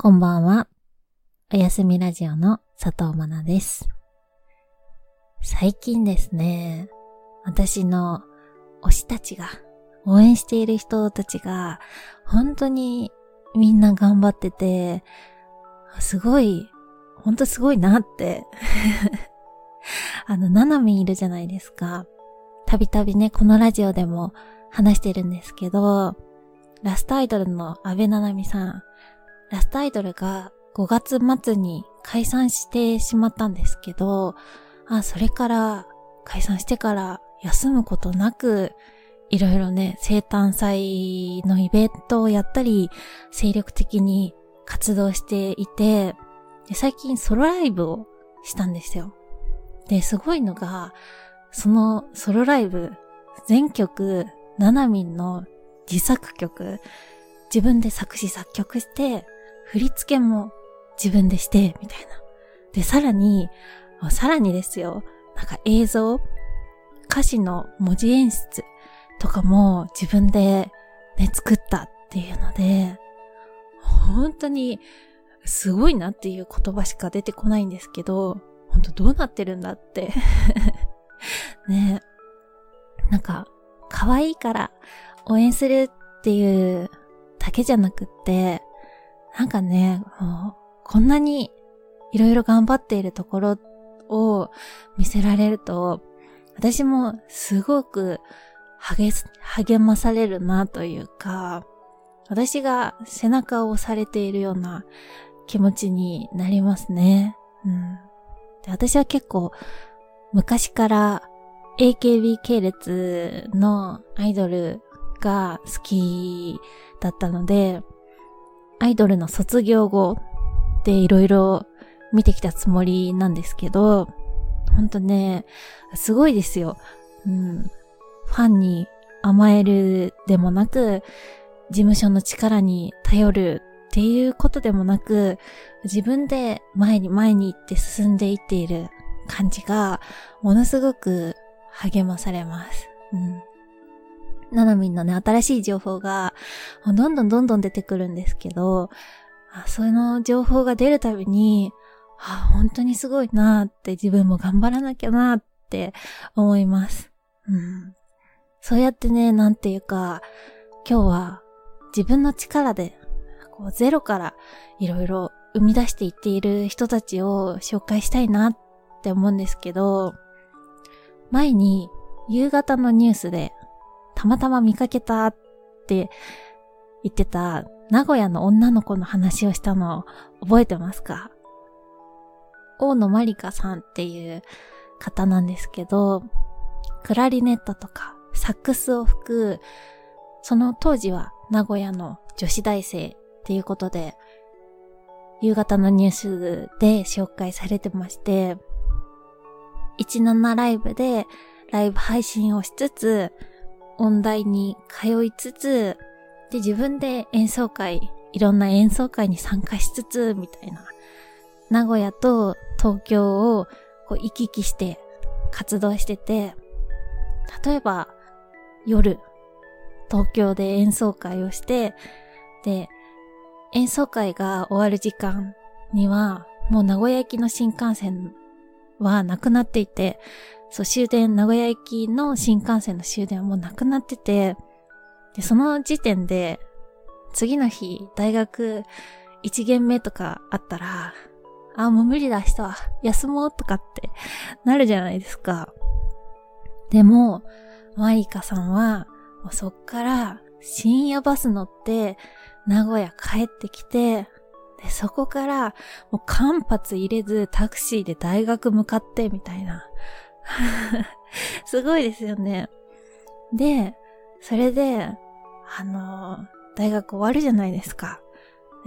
こんばんは。おやすみラジオの佐藤まなです。最近ですね、私の推したちが、応援している人たちが、本当にみんな頑張ってて、すごい、本当すごいなって。あの、ナナミンいるじゃないですか。たびたびね、このラジオでも話してるんですけど、ラストアイドルの安倍ななみさん、ラストアイドルが5月末に解散してしまったんですけど、あ、それから、解散してから休むことなく、いろいろね、生誕祭のイベントをやったり、精力的に活動していて、最近ソロライブをしたんですよ。で、すごいのが、そのソロライブ、全曲、ナナミンの自作曲、自分で作詞作曲して、振り付けも自分でして、みたいな。で、さらに、さらにですよ、なんか映像、歌詞の文字演出とかも自分でね、作ったっていうので、本当にすごいなっていう言葉しか出てこないんですけど、本当どうなってるんだって。ねなんか、可愛いから応援するっていうだけじゃなくって、なんかね、もう、こんなにいろいろ頑張っているところを見せられると、私もすごく励励まされるなというか、私が背中を押されているような気持ちになりますね。うん、で私は結構昔から AKB 系列のアイドルが好きだったので、アイドルの卒業後でいろいろ見てきたつもりなんですけど、ほんとね、すごいですよ。うん。ファンに甘えるでもなく、事務所の力に頼るっていうことでもなく、自分で前に前に行って進んでいっている感じが、ものすごく励まされます。うん。ななみんのね、新しい情報が、どんどんどんどん出てくるんですけど、あその情報が出るたびに、あ、本当にすごいなって自分も頑張らなきゃなって思います。うん。そうやってね、なんていうか、今日は自分の力で、こうゼロからいろいろ生み出していっている人たちを紹介したいなって思うんですけど、前に夕方のニュースでたまたま見かけたって言ってた名古屋の女の子の話をしたの覚えてますか？大野まりかさんっていう方なんですけど、クラリネットとかサックスを吹く、その当時は名古屋の女子大生っていうことで、夕方のニュースで紹介されてまして、17ライブでライブ配信をしつつ、音大に通いつつ、で、自分で演奏会、いろんな演奏会に参加しつつ、みたいな。名古屋と東京をこう行き来して活動してて、例えば夜、東京で演奏会をして、で、演奏会が終わる時間には、もう名古屋行きの新幹線はなくなっていて、そう、終電、名古屋行きの新幹線の終電はもうなくなってて、で、その時点で、次の日、大学1限目とかあったら、あ、もう無理だ、明日は休もうとかってなるじゃないですか。でも、マイカさんは、そっから深夜バス乗って、名古屋帰ってきて、で、そこから、もう間髪入れずタクシーで大学向かって、みたいな。すごいですよね。で、それで、あの、大学終わるじゃないですか。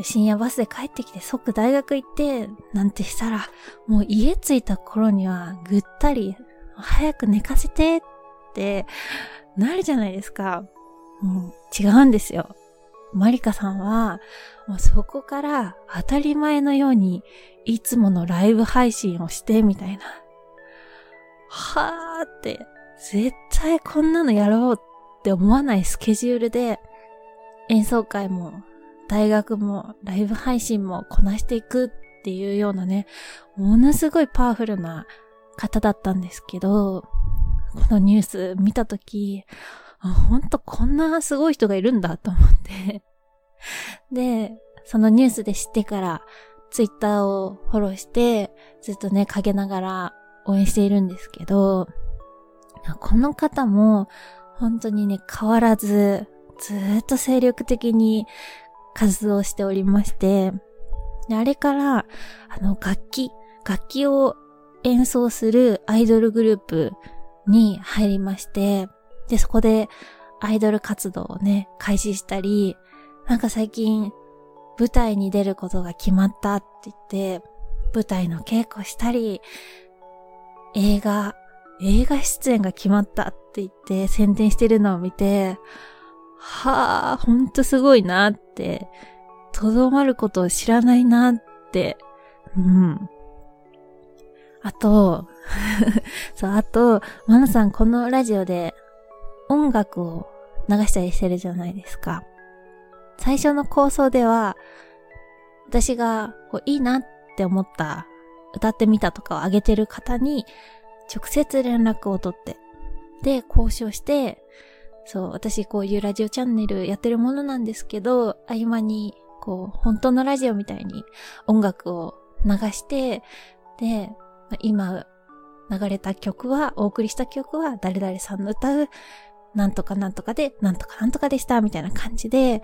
深夜バスで帰ってきて即大学行って、なんてしたら、もう家着いた頃にはぐったり、早く寝かせてってなるじゃないですか。もう違うんですよ。マリカさんは、もうそこから当たり前のようにいつものライブ配信をしてみたいな。はーって、絶対こんなのやろうって思わないスケジュールで演奏会も大学もライブ配信もこなしていくっていうようなね、ものすごいパワフルな方だったんですけど、このニュース見たとき、ほんとこんなすごい人がいるんだと思って。で、そのニュースで知ってから、ツイッターをフォローして、ずっとね、陰ながら応援しているんですけど、この方も、本当にね、変わらず、ずっと精力的に活動しておりまして、あれから、あの、楽器、楽器を演奏するアイドルグループに入りまして、で、そこでアイドル活動をね、開始したり、なんか最近舞台に出ることが決まったって言って、舞台の稽古したり、映画、映画出演が決まったって言って宣伝してるのを見て、はあ、ほんとすごいなって、とどまることを知らないなって、うん。あと、そう、あと、マナさんこのラジオで音楽を流したりしてるじゃないですか。最初の構想では、私がこういいなって思った歌ってみたとかをあげてる方に直接連絡を取って、で、交渉して、そう、私こういうラジオチャンネルやってるものなんですけど、合間にこう、本当のラジオみたいに音楽を流して、で、今流れた曲は、お送りした曲は誰々さんの歌う、なんとかなんとかで、なんとかなんとかでした、みたいな感じで、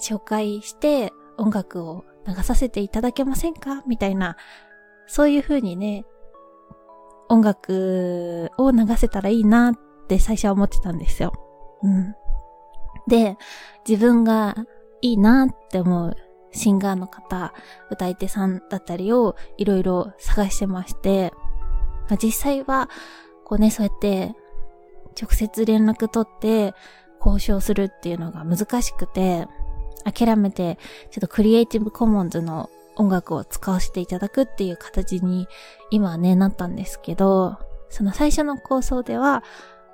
紹介して音楽を流させていただけませんか？みたいな、そういう風にね、音楽を流せたらいいなって最初は思ってたんですよ。うん。で、自分がいいなって思うシンガーの方、歌い手さんだったりをいろいろ探してまして、まあ、実際は、こうね、そうやって直接連絡取って交渉するっていうのが難しくて、諦めて、ちょっとクリエイティブコモンズの音楽を使わせていただくっていう形に今はね、なったんですけど、その最初の構想では、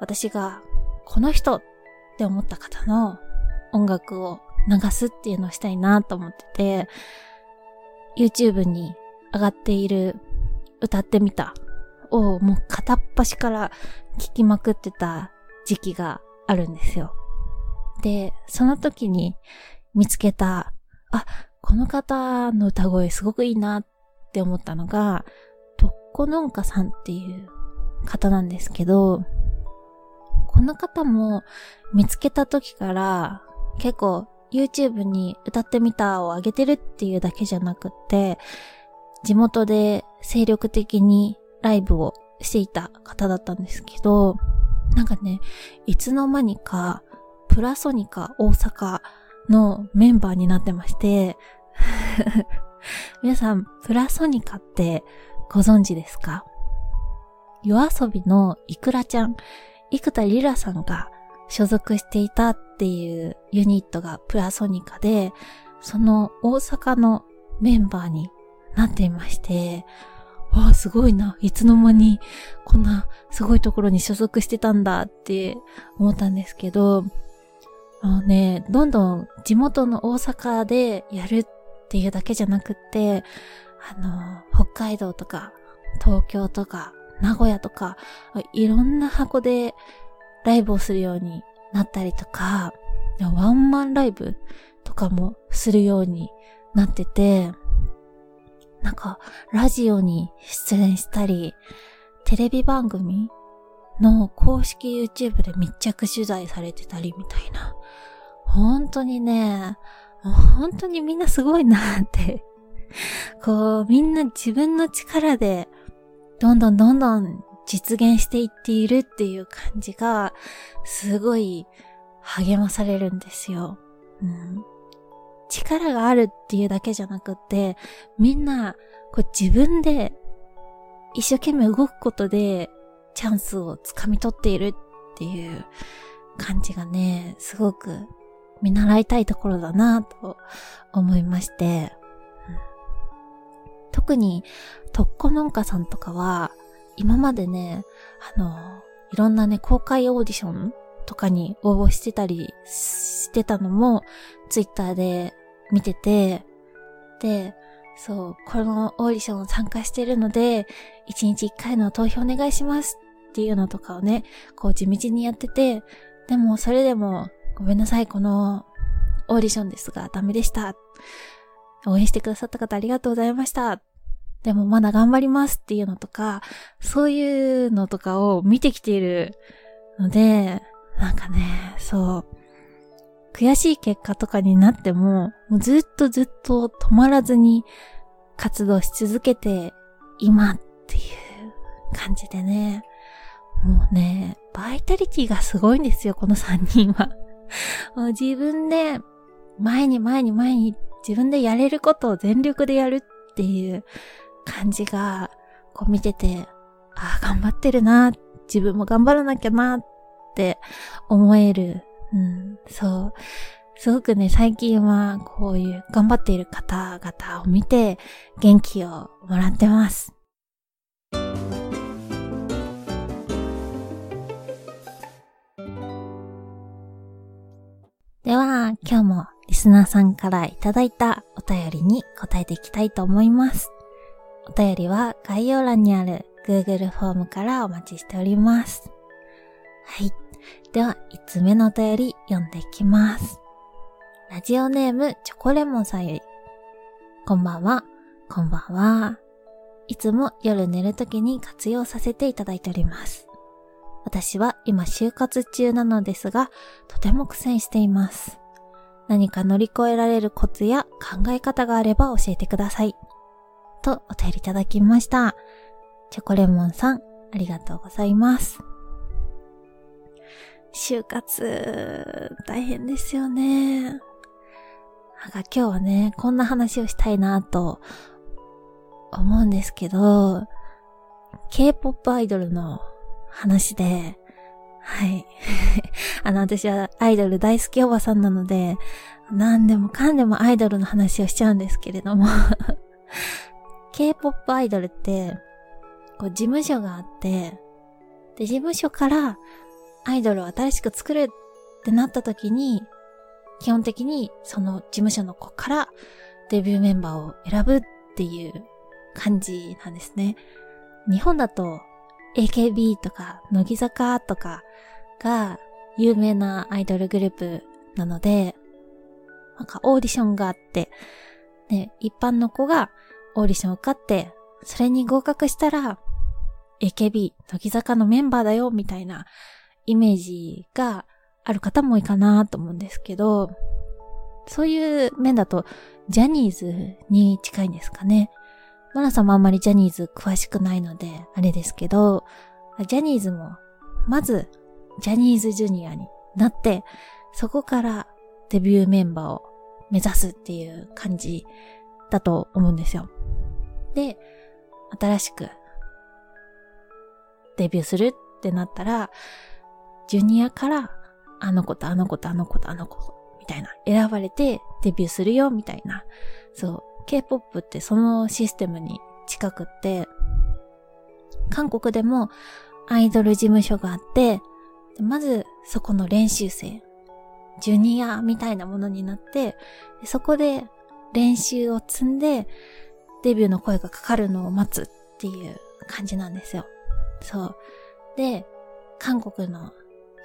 私がこの人って思った方の音楽を流すっていうのをしたいなと思ってて、YouTube に上がっている歌ってみたをもう片っ端から聞きまくってた時期があるんですよ。で、その時に見つけた、あ、この方の歌声すごくいいなって思ったのが、とっこのんかさんっていう方なんですけど、この方も見つけた時から結構 YouTube に歌ってみたを上げてるっていうだけじゃなくて、地元で精力的にライブをしていた方だったんですけど、なんかね、いつの間にか、プラソニカ大阪のメンバーになってまして、皆さん、プラソニカってご存知ですか？夜遊びのイクラちゃん、生田リラさんが所属していたっていうユニットがプラソニカで、その大阪のメンバーになっていまして、わあ、すごいな。いつの間にこんなすごいところに所属してたんだって思ったんですけど、あのね、どんどん地元の大阪でやるっていうだけじゃなくって、あの、北海道とか、東京とか、名古屋とか、いろんな箱でライブをするようになったりとか、ワンマンライブとかもするようになってて、なんか、ラジオに出演したり、テレビ番組の公式 YouTube で密着取材されてたりみたいな。本当にね、本当にみんなすごいなってこう、みんな自分の力で、どんどんどんどん実現していっているっていう感じが、すごい励まされるんですよ。うん、力があるっていうだけじゃなくて、みんな、こう自分で一生懸命動くことでチャンスをつかみ取っているっていう感じがね、すごく見習いたいところだなと思いまして、特に、とっこ農家さんとかは、今までね、あの、いろんなね、公開オーディションとかに応募してたりしてたのも、ツイッターで見てて、で、そう、このオーディションを参加してるので、1日1回の投票お願いしますっていうのとかをね、こう地道にやってて、でもそれでも、ごめんなさい、このオーディションですがダメでした。応援してくださった方ありがとうございました。でもまだ頑張りますっていうのとか、そういうのとかを見てきているので、なんかね、そう、悔しい結果とかになっても、もうずっとずっと止まらずに活動し続けて、今っていう感じでね、もうね、バイタリティがすごいんですよ、この3人は。もう自分で、前に前に前に自分でやれることを全力でやるっていう感じが、こう見てて、ああ、頑張ってるな、自分も頑張らなきゃなって思える。うん、そう。すごくね、最近はこういう頑張っている方々を見て元気をもらってます。では、今日もリスナーさんからいただいたお便りに答えていきたいと思います。お便りは概要欄にある Google フォームからお待ちしております。はい。では、5つ目のお便り読んでいきます。ラジオネームチョコレモンさんより。こんばんは。こんばんは。いつも夜寝るときに活用させていただいております。私は今就活中なのですが、とても苦戦しています。何か乗り越えられるコツや考え方があれば教えてください。とお便りいただきました。チョコレモンさん、ありがとうございます。就活、大変ですよね。なんか今日はね、こんな話をしたいなと思うんですけど、K-POP アイドルの話で、はい。あの、私はアイドル大好きおばさんなので、何でもかんでもアイドルの話をしちゃうんですけれども K-POP アイドルって、こう事務所があって、で、事務所からアイドルを新しく作るってなった時に、基本的にその事務所の子からデビューメンバーを選ぶっていう感じなんですね。日本だと AKB とか乃木坂とかが有名なアイドルグループなので、なんかオーディションがあって、ね、一般の子がオーディションを受かって、それに合格したら、AKB、乃木坂のメンバーだよ、みたいなイメージがある方も多いかなと思うんですけど、そういう面だと、ジャニーズに近いんですかね。マナさんもあんまりジャニーズ詳しくないので、あれですけど、ジャニーズも、まず、ジャニーズジュニアになって、そこからデビューメンバーを目指すっていう感じだと思うんですよ。で、新しくデビューするってなったら、ジュニアからあの子とあの子とあの子とあの子みたいな選ばれてデビューするよみたいな。そう。K-POP ってそのシステムに近くって、韓国でもアイドル事務所があって、まずそこの練習生、ジュニアみたいなものになって、そこで練習を積んで、デビューの声がかかるのを待つっていう感じなんですよ。そう。で、韓国の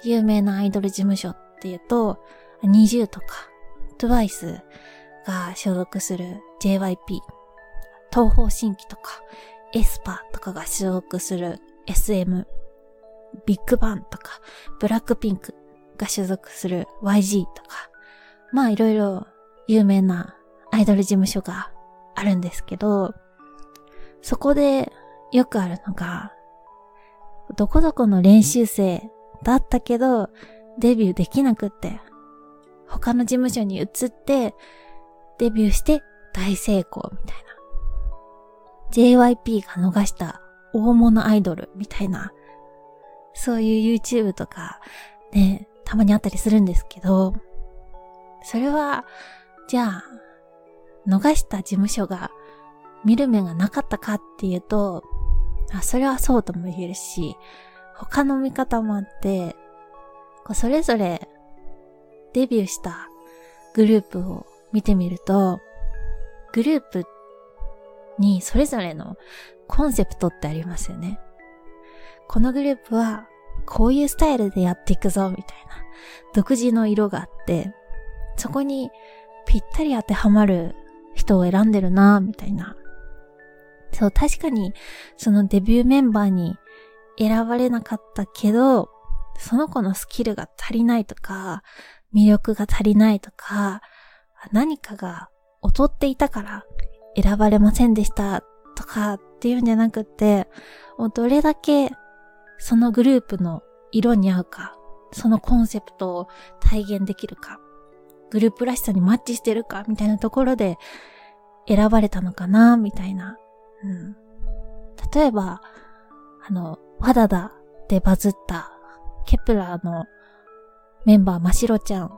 有名なアイドル事務所っていうと、20とか、TWICE が所属する JYP、東方神起とか、エスパーとかが所属する SM、ビッグバンとか、ブラックピンクが所属する YG とか、まあいろいろ有名なアイドル事務所があるんですけど、そこでよくあるのが、どこどこの練習生だったけど、デビューできなくって、他の事務所に移って、デビューして大成功みたいな。JYP が逃した大物アイドルみたいな、そういう YouTube とかね、たまにあったりするんですけど、それは、じゃあ、逃した事務所が見る目がなかったかっていうと、あそれはそうとも言えるし、他の見方もあって、こうそれぞれデビューしたグループを見てみると、グループにそれぞれのコンセプトってありますよね。このグループはこういうスタイルでやっていくぞみたいな独自の色があって、そこにぴったり当てはまる人を選んでるなみたいな。そう、確かにそのデビューメンバーに選ばれなかったけど、その子のスキルが足りないとか、魅力が足りないとか、何かが劣っていたから選ばれませんでしたとかっていうんじゃなくて、もうどれだけそのグループの色に合うか、そのコンセプトを体現できるか、グループらしさにマッチしてるかみたいなところで選ばれたのかなみたいな。うん。例えば、あの、 WA DA DA でバズった Kep1er のメンバー、ましろちゃん。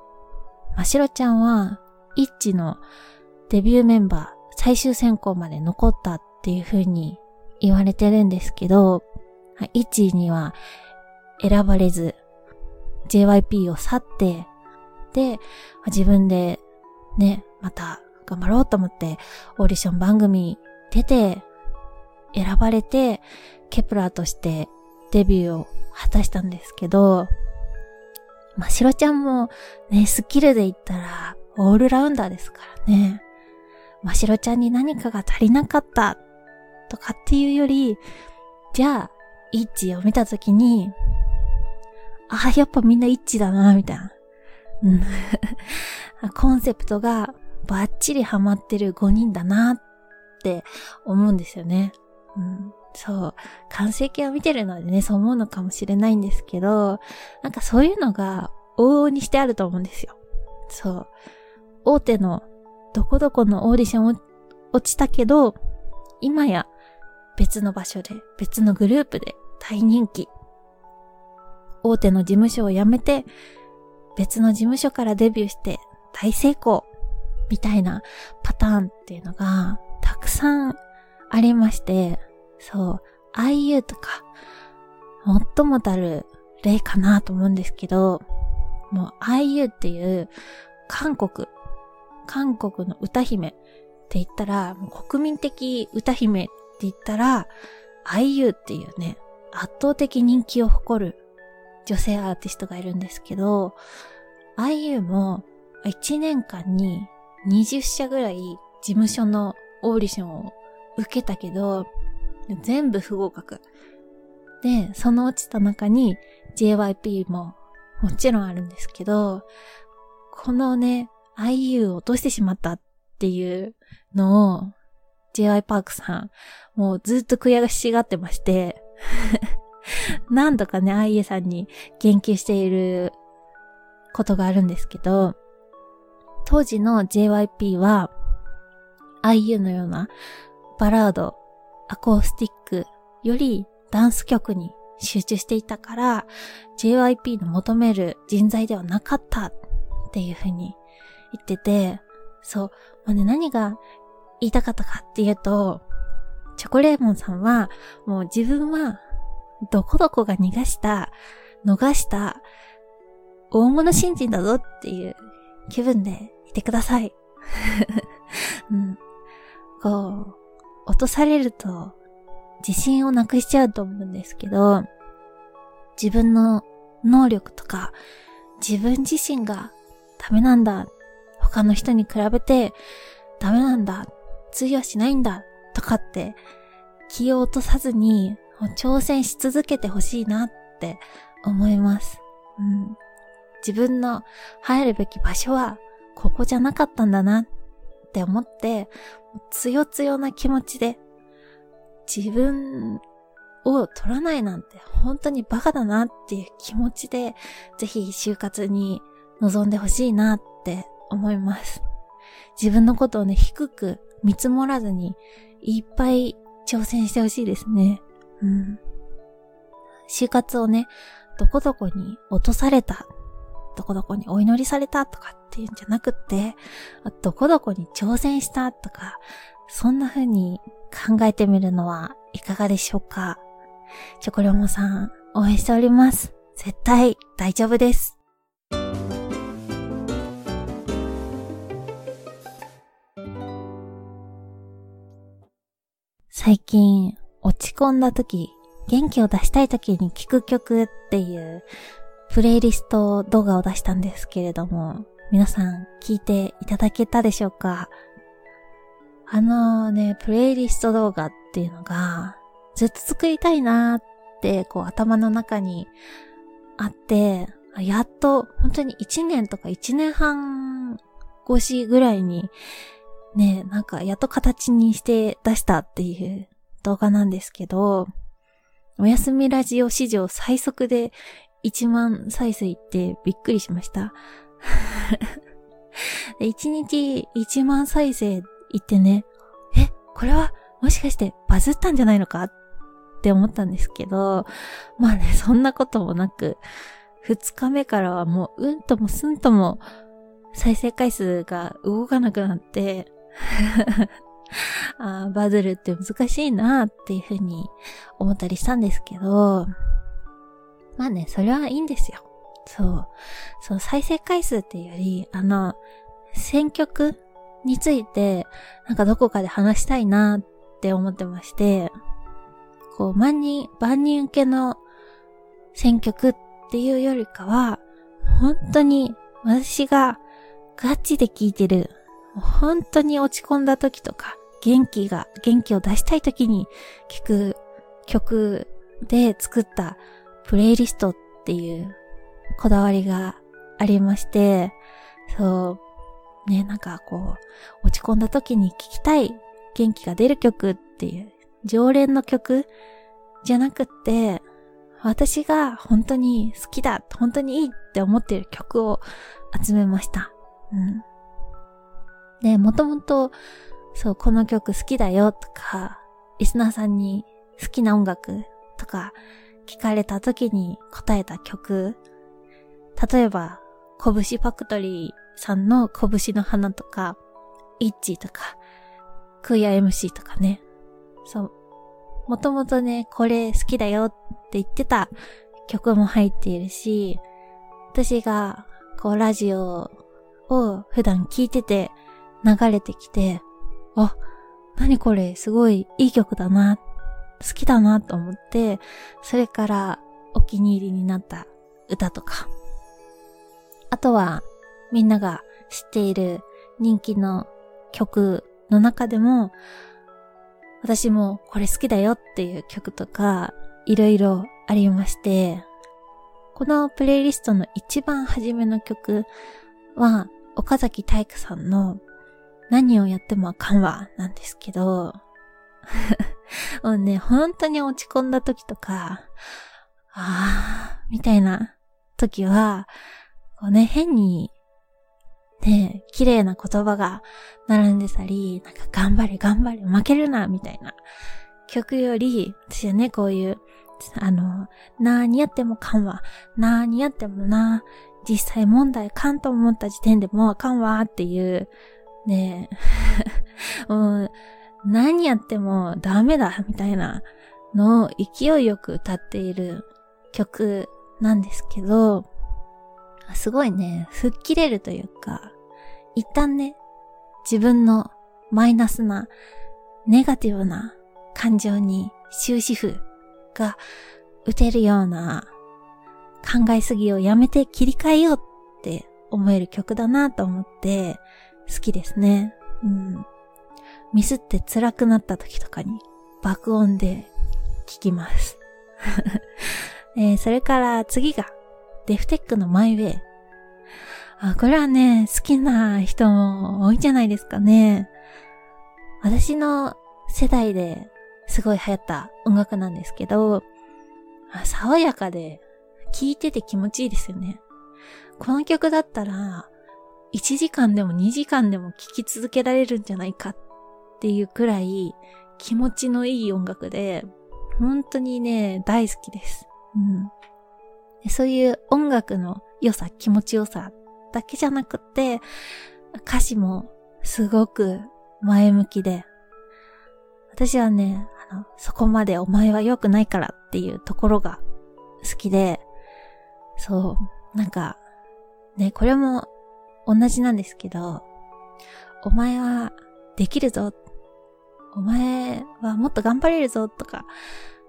ましろちゃんは、 ITZY のデビューメンバー、最終選考まで残ったっていう風に言われてるんですけど、 ITZY には選ばれず、JYP を去って、で、自分でね、また頑張ろうと思ってオーディション番組出て、選ばれて、 Kep1er としてデビューを果たしたんですけど、ましろちゃんもね、スキルで言ったらオールラウンダーですからね。ましろちゃんに何かが足りなかったとかっていうより、じゃあ、 ITZY を見たときに、ああ、やっぱみんなイッチだな、みたいな。うん。コンセプトがバッチリハマってる5人だなって思うんですよね。うん。そう。完成形を見てるのでね、そう思うのかもしれないんですけど、なんかそういうのが往々にしてあると思うんですよ。そう。大手のどこどこのオーディション落ちたけど、今や別の場所で、別のグループで大人気。大手の事務所を辞めて、別の事務所からデビューして大成功。みたいなパターンっていうのがたくさんありまして、そう、IU とか、最もたる例かなと思うんですけど、もう IU っていう韓国、韓国の歌姫って言ったら、国民的歌姫って言ったら、IU っていうね、圧倒的人気を誇る女性アーティストがいるんですけど、IU も1年間に20社ぐらい事務所のオーディションを受けたけど、全部不合格。で、その落ちた中に JYP ももちろんあるんですけど、このね、IU を落としてしまったっていうのを JY パークさん、もうずっと悔しがってまして 何度かね、IU さんに言及していることがあるんですけど、当時の JYP は IU のようなバラード、アコースティックよりダンス曲に集中していたから JYP の求める人材ではなかったっていうふうに言ってて、そう、まあね、何が言いたかったかっていうと、チョコレーモンさんはもう自分はどこどこが逃がした、逃した大物新人だぞっていう気分でいてください。うん。こう、落とされると自信をなくしちゃうと思うんですけど、自分の能力とか自分自身がダメなんだ。他の人に比べてダメなんだ。通用しないんだ。とかって気を落とさずに挑戦し続けてほしいなって思います。うん。自分の入るべき場所はここじゃなかったんだなって思って、強強な気持ちで自分を取らないなんて本当にバカだなっていう気持ちで、ぜひ就活に臨んでほしいなって思います。自分のことをね、低く見積もらずに、いっぱい挑戦してほしいですね。うん。就活をね、どこどこに落とされたどこどこにお祈りされたとかっていうんじゃなくって、どこどこに挑戦したとか、そんな風に考えてみるのはいかがでしょうかチョコレモさん、応援しております。絶対大丈夫です。最近落ち込んだ時、元気を出したい時に聴く曲っていうプレイリスト動画を出したんですけれども、皆さん聞いていただけたでしょうか？あのね、プレイリスト動画っていうのが、ずっと作りたいなーって、こう頭の中にあって、やっと本当に1年とか1年半越しぐらいに、ね、なんかやっと形にして出したっていう動画なんですけど、おやすみラジオ史上最速で1万再生ってびっくりしました。1日1万再生いってね、え、これはもしかしてバズったんじゃないのかって思ったんですけど、まあね、そんなこともなく、2日目からはもううんともすんとも再生回数が動かなくなって あバズるって難しいなっていうふうに思ったりしたんですけど、まあね、それはいいんですよ。そう。そう、再生回数っていうより、あの、選曲について、なんかどこかで話したいなって思ってまして、こう、万人、万人受けの選曲っていうよりかは、本当に私がガチで聴いてる、本当に落ち込んだ時とか、元気が、元気を出したい時に聴く曲で作ったプレイリストっていうこだわりがありまして、そう、ね、なんかこう、落ち込んだ時に聴きたい元気が出る曲っていう常連の曲じゃなくって、私が本当に好きだ、本当にいいって思ってる曲を集めました。うん。で、もともと、そう、この曲好きだよとか、リスナーさんに好きな音楽とか聞かれた時に答えた曲、例えば、拳ファクトリーさんの拳の花とか、イッチとか、クイア MC とかね。そう。もともとね、これ好きだよって言ってた曲も入っているし、私が、こう、ラジオを普段聞いてて流れてきて、あ、何これ、すごいいい曲だな、好きだなと思って、それからお気に入りになった歌とか。あとは、みんなが知っている人気の曲の中でも、私もこれ好きだよっていう曲とか、いろいろありまして、このプレイリストの一番初めの曲は、岡崎体育さんの何をやってもあかんわ、なんですけど、もうね、本当に落ち込んだ時とか、あー、みたいな時は、こうね、変に、ね、綺麗な言葉が並んでたり、なんか頑張れ頑張れ負けるな、みたいな。曲より、私はね、こういう、あの、なーにやってもかんわ、なーにやってもな、実際問題かんと思った時点でもうあかんわっていう、ねえ、もう、何やってもダメだ、みたいなのを勢いよく歌っている曲なんですけど、すごいね、吹っ切れるというか、一旦ね、自分のマイナスな、ネガティブな感情に終止符が打てるような考えすぎをやめて切り替えようって思える曲だなと思って好きですね。うん。ミスって辛くなった時とかに爆音で聞きます。えー、それから次がデフテックのマイウェイ。あ、これはね、好きな人も多いんじゃないですかね。私の世代ですごい流行った音楽なんですけど、爽やかで聴いてて気持ちいいですよね。この曲だったら、1時間でも2時間でも聴き続けられるんじゃないかっていうくらい気持ちのいい音楽で、本当にね、大好きです。うん。そういう音楽の良さ、気持ち良さだけじゃなくて、歌詞もすごく前向きで、私はね、あの、そこまでお前は良くないからっていうところが好きで、そう、なんか、ね、これも同じなんですけど、お前はできるぞ。お前はもっと頑張れるぞとか、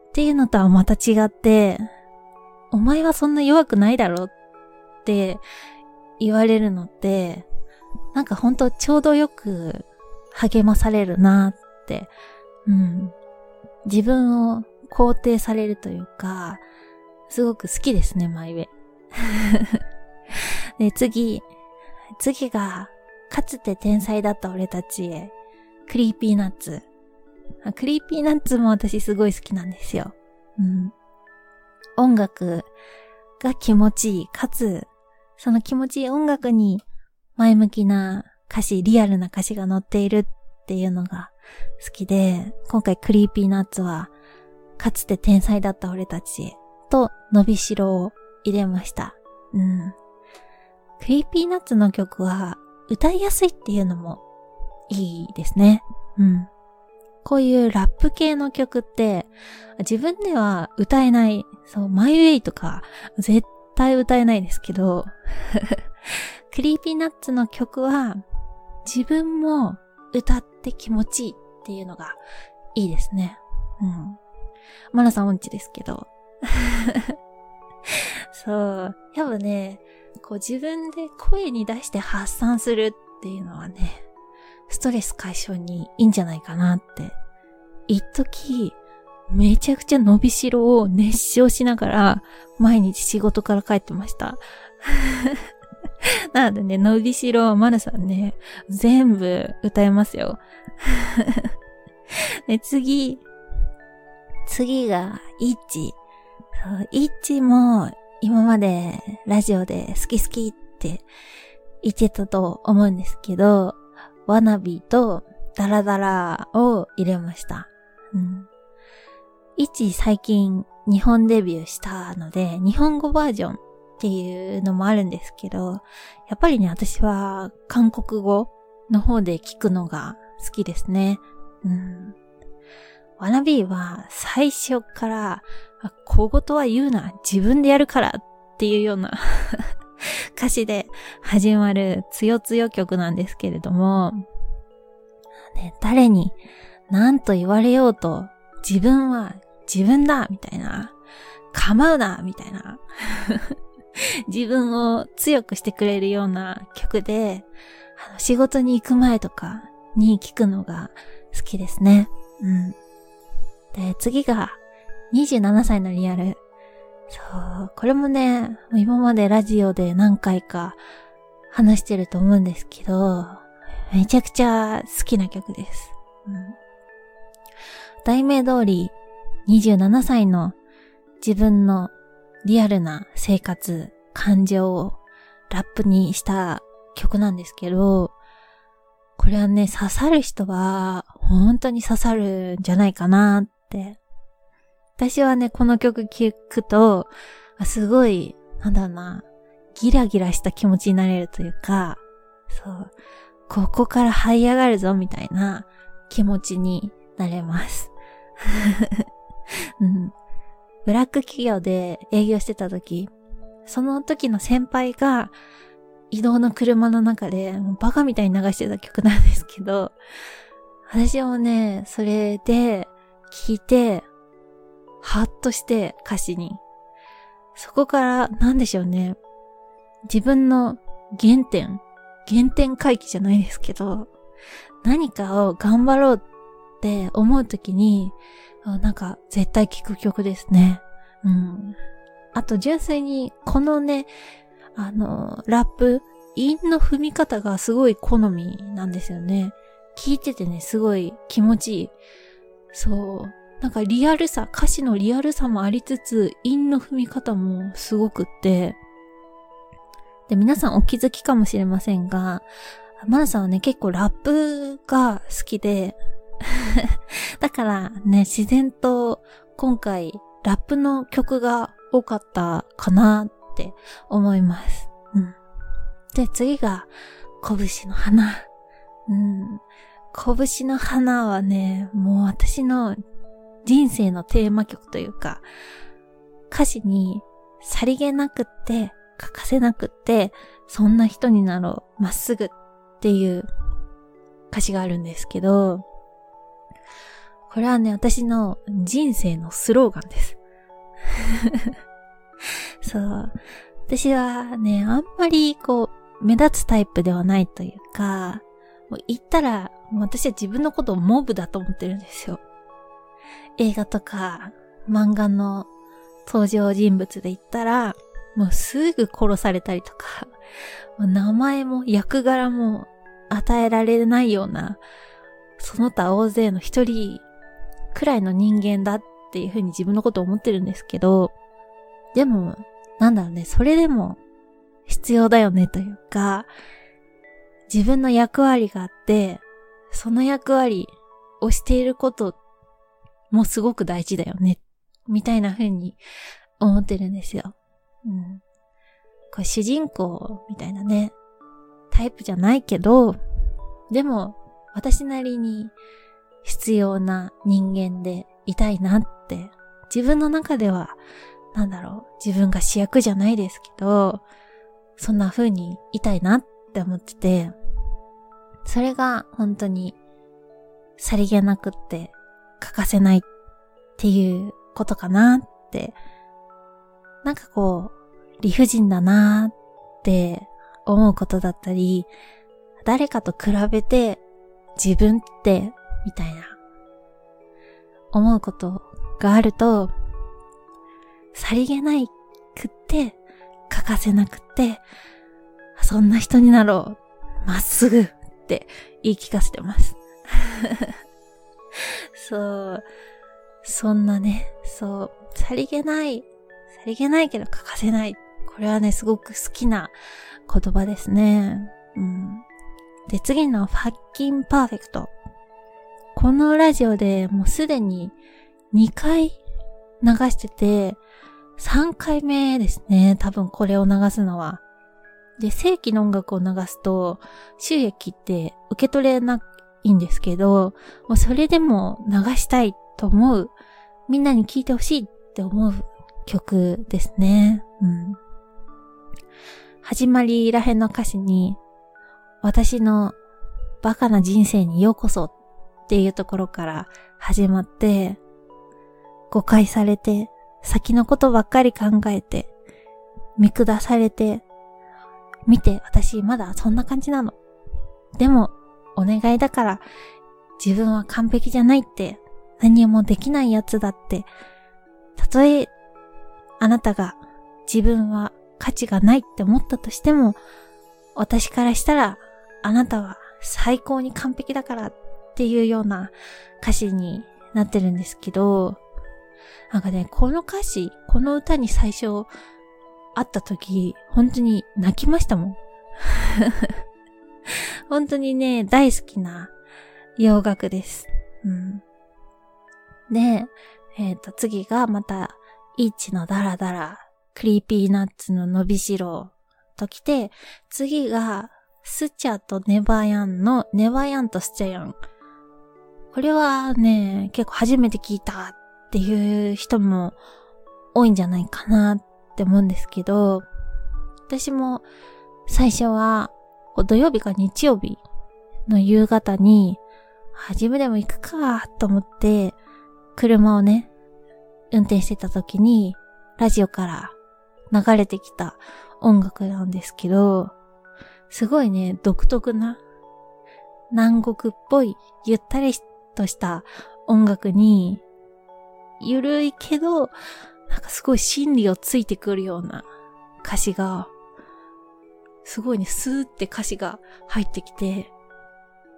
っていうのとはまた違って、お前はそんな弱くないだろって言われるのって、なんかほんとちょうどよく励まされるなって、うん。自分を肯定されるというか、すごく好きですね、マイウェイ。で、次、次が、かつて天才だった俺たちへ、 Creepy Nuts。Creepy Nuts も私すごい好きなんですよ。うん。音楽が気持ちいい。かつ、その気持ちいい音楽に前向きな歌詞、リアルな歌詞が載っているっていうのが好きで、今回 Creepy Nuts は、かつて天才だった俺たちと伸びしろを入れました。うん。 Creepy Nuts の曲は歌いやすいっていうのもいいですね。うん。こういうラップ系の曲って自分では歌えない、そう、 My Way とか絶対歌えないですけど Creepy Nuts の曲は自分も歌って気持ちいいっていうのがいいですね。うん。マナさん音痴ですけど。そう。やっぱね、こう自分で声に出して発散するっていうのはね、ストレス解消にいいんじゃないかなって。一時、めちゃくちゃ伸びしろを熱唱しながら、毎日仕事から帰ってました。なのでね、伸びしろはマナさんね、全部歌えますよ。で、次、次が、イッチ。イッチも、今までラジオで好き好きって言ってたと思うんですけど、ワナビとダラダラを入れました。うん。イッチ最近日本デビューしたので、日本語バージョンっていうのもあるんですけど、やっぱりね、私は韓国語の方で聞くのが好きですね。うん。ワナビーは最初から、小言は言うな、自分でやるからっていうような 歌詞で始まるつよつよ曲なんですけれども、ね、誰に何と言われようと自分は自分だみたいな、構うなみたいな 自分を強くしてくれるような曲で、あの仕事に行く前とかに聴くのが好きですね。うん。で、次が27歳のリアル。そう、これもね、今までラジオで何回か話してると思うんですけど、めちゃくちゃ好きな曲です。うん、題名通り、27歳の自分のリアルな生活、感情をラップにした曲なんですけど、これはね、刺さる人は本当に刺さるんじゃないかなって。私はね、この曲聴くと、すごい、なんだな、ギラギラした気持ちになれるというか、そう、ここから這い上がるぞみたいな気持ちになれます。うん、ブラック企業で営業してた時、その時の先輩が移動の車の中でバカみたいに流してた曲なんですけど、私もね、それで聞いて、ハッとして歌詞に。そこからなんでしょうね。自分の原点、原点回帰じゃないですけど、何かを頑張ろうって思うときに、なんか絶対聴く曲ですね。うん。あと純粋にこのね、あの、ラップ、韻の踏み方がすごい好みなんですよね。聞いててね、すごい気持ちいい。そう。なんかリアルさ、歌詞のリアルさもありつつ、韻の踏み方もすごくって、で、皆さんお気づきかもしれませんが、マナさんはね、結構ラップが好きで、だからね、自然と今回ラップの曲が多かったかなって思います。うん。で、次が、拳の花。うん。拳の花はね、もう私の人生のテーマ曲というか、歌詞にさりげなくって欠かせなくって、そんな人になろう、まっすぐっていう歌詞があるんですけど、これはね、私の人生のスローガンです。そう。私はね、あんまりこう、目立つタイプではないというか、もう言ったら、私は自分のことをモブだと思ってるんですよ。映画とか漫画の登場人物で言ったら、もうすぐ殺されたりとか、名前も役柄も与えられないような、その他大勢の一人くらいの人間だっていうふうに自分のことを思ってるんですけど、でも、なんだろうね、それでも必要だよねというか、自分の役割があって、その役割をしていることもすごく大事だよね、みたいな風に思ってるんですよ。うん。これ主人公みたいなね、タイプじゃないけど、でも私なりに必要な人間でいたいなって、自分の中では、なんだろう、自分が主役じゃないですけど、そんな風にいたいなって思ってて、それが本当にさりげなくって欠かせないっていうことかなって、なんかこう、理不尽だなって思うことだったり、誰かと比べて自分ってみたいな思うことがあると、さりげないくって、欠かせなくって、そんな人になろう。まっすぐって言い聞かせてます。そう。そんなね、そう、さりげない、さりげないけど欠かせない。これはね、すごく好きな言葉ですね。うん。で、次の Fuckin' Perfect。このラジオでもうすでに2回流してて、3回目ですね。多分これを流すのは。で、正規の音楽を流すと、収益って受け取れないいんですけど、もうそれでも流したいと思う。みんなに聴いてほしいって思う曲ですね。うん。始まりらへんの歌詞に、私のバカな人生にようこそっていうところから始まって、誤解されて、先のことばっかり考えて、見下されて、見て、私まだそんな感じなの。でも、お願いだから、自分は完璧じゃないって、何もできないやつだって、たとえ、あなたが自分は価値がないって思ったとしても、私からしたら、あなたは最高に完璧だからっていうような歌詞になってるんですけど、なんかね、この歌詞、この歌に最初会った時、本当に泣きましたもん。本当にね、大好きな洋楽です。うん。で、えっ、ー、と、次がまた、 ITZY の DALLA DALLA、Creepy Nuts の伸びしろと来て、次が、スチャとネバヤンのネバヤンとスチャヤン。これはね、結構初めて聞いたっていう人も多いんじゃないかなって思うんですけど、私も最初は土曜日か日曜日の夕方に、初めでも行くかと思って、車をね、運転してた時に、ラジオから流れてきた音楽なんですけど、すごいね、独特な、南国っぽい、ゆったりとした音楽に、ゆるいけど、なんかすごい心理をついてくるような歌詞が、すごいね、スーって歌詞が入ってきて、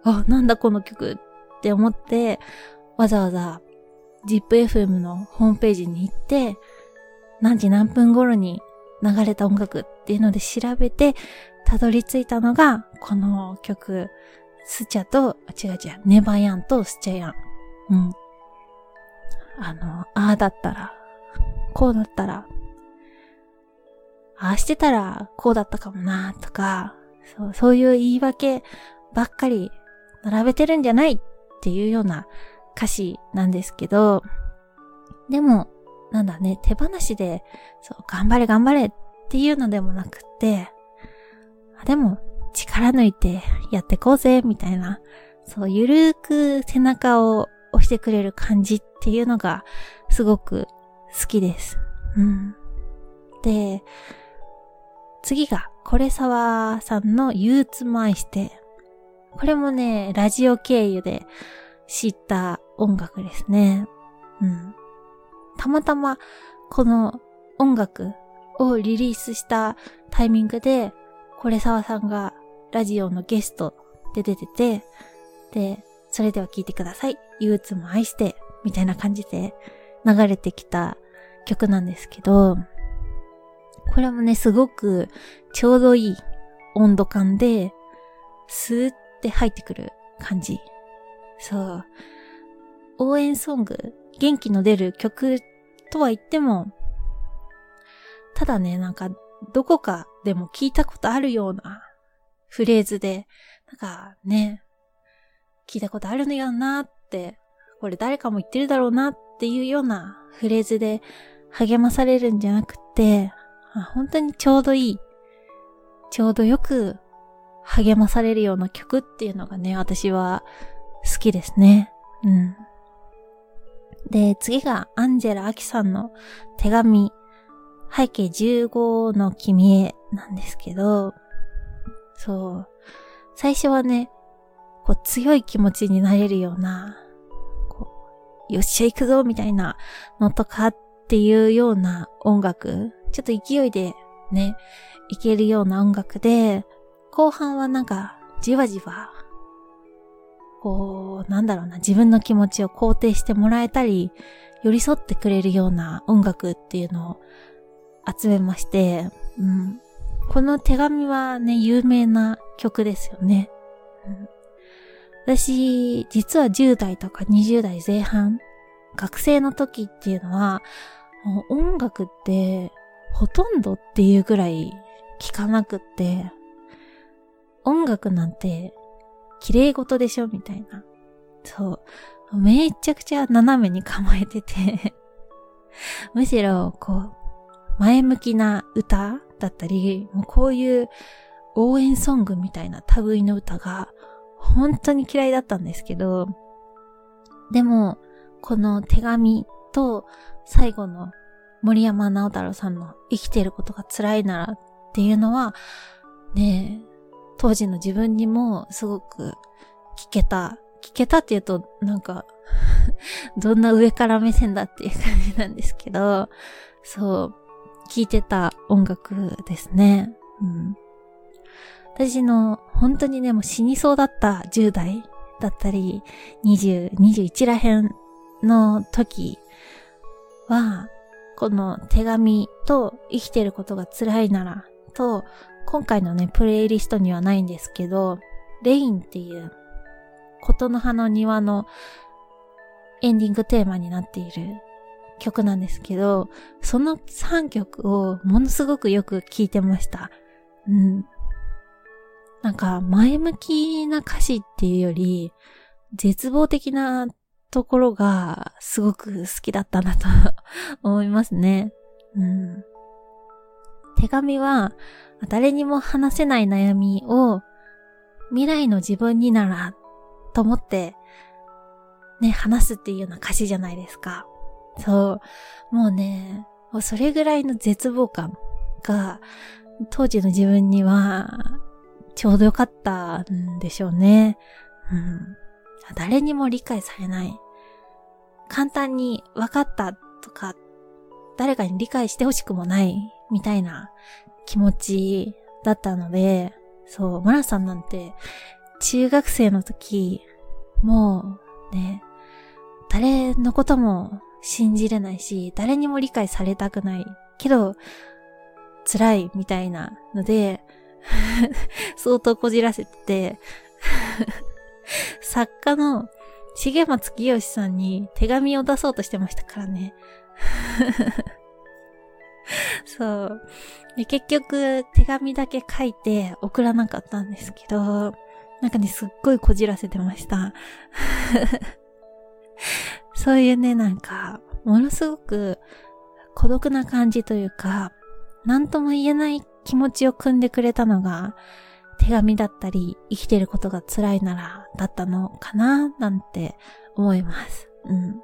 あ、なんだこの曲って思って、わざわざ ZIPFM のホームページに行って、何時何分頃に流れた音楽っていうので調べて、たどり着いたのが、この曲、スチャと、違う違う、ネバヤンとスチャヤン。うん。あの、ああだったら、こうだったら、ああしてたら、こうだったかもな、とか、そう、そういう言い訳ばっかり並べてるんじゃないっていうような歌詞なんですけど、でも、なんだね、手放しで、そう、頑張れ頑張れっていうのでもなくって、でも、力抜いてやってこうぜ、みたいな、そう、ゆるーく背中を押してくれる感じっていうのがすごく好きです。うん。で、次が、これさわさんの憂鬱も愛して、これもね、ラジオ経由で知った音楽ですね。うん。たまたま、この音楽をリリースしたタイミングで、これさわさんがラジオのゲストで出てて、で、それでは聴いてください。憂鬱も愛して、みたいな感じで流れてきた曲なんですけど、これもね、すごくちょうどいい温度感で、スーって入ってくる感じ。そう。応援ソング、元気の出る曲とは言っても、ただね、なんか、どこかでも聞いたことあるようなフレーズで、なんかね、聞いたことあるのよなって、これ誰かも言ってるだろうなっていうようなフレーズで励まされるんじゃなくて、本当にちょうどいい、ちょうどよく励まされるような曲っていうのがね、私は好きですね。うん。で、次がアンジェラ・アキさんの手紙、背景15の君へなんですけど、そう。最初はね、こう強い気持ちになれるような、こう、よっしゃ行くぞみたいなのとかっていうような音楽ちょっと勢いでね、いけるような音楽で、後半はなんか、じわじわ、こう、なんだろうな、自分の気持ちを肯定してもらえたり、寄り添ってくれるような音楽っていうのを集めまして、うん、この手紙はね、有名な曲ですよね。うん、私、実は10代とか20代前半、学生の時っていうのは、音楽ってほとんどっていうぐらい聞かなくって、音楽なんて綺麗事でしょみたいな。そう。めちゃくちゃ斜めに構えてて むしろ、こう、前向きな歌だったり、もうこういう応援ソングみたいな類の歌が本当に嫌いだったんですけど、でも、この手紙と最後の森山直太朗さんの生きていることが辛いならっていうのは、ね当時の自分にもすごく聞けた。聞けたって言うと、なんか どんな上から目線だっていう感じなんですけど、そう、聞いてた音楽ですね。うん。私の本当にね、もう死にそうだった10代だったり、20、21ら辺の時は、この手紙と生きてることが辛いならと、今回のね、プレイリストにはないんですけど、レインっていう、ことの葉の庭のエンディングテーマになっている曲なんですけど、その3曲をものすごくよく聴いてました。うん。なんか、前向きな歌詞っていうより、絶望的なところがすごく好きだったなと 思いますね。うん。手紙は誰にも話せない悩みを未来の自分にならと思ってね、話すっていうような歌詞じゃないですか。そう。もうね、それぐらいの絶望感が当時の自分にはちょうどよかったんでしょうね。うん。誰にも理解されない。簡単に分かったとか、誰かに理解してほしくもないみたいな気持ちだったので、そう、マラさんなんて中学生の時、もうね、誰のことも信じれないし、誰にも理解されたくないけど、辛いみたいなので、相当こじらせて 作家の重松清さんに手紙を出そうとしてましたからね。そう。で結局、手紙だけ書いて送らなかったんですけど、なんかね、すっごいこじらせてました。そういうね、なんか、ものすごく孤独な感じというか、なんとも言えない気持ちを組んでくれたのが、手紙だったり、生きてることが辛いなら、だったのかななんて思います。うん。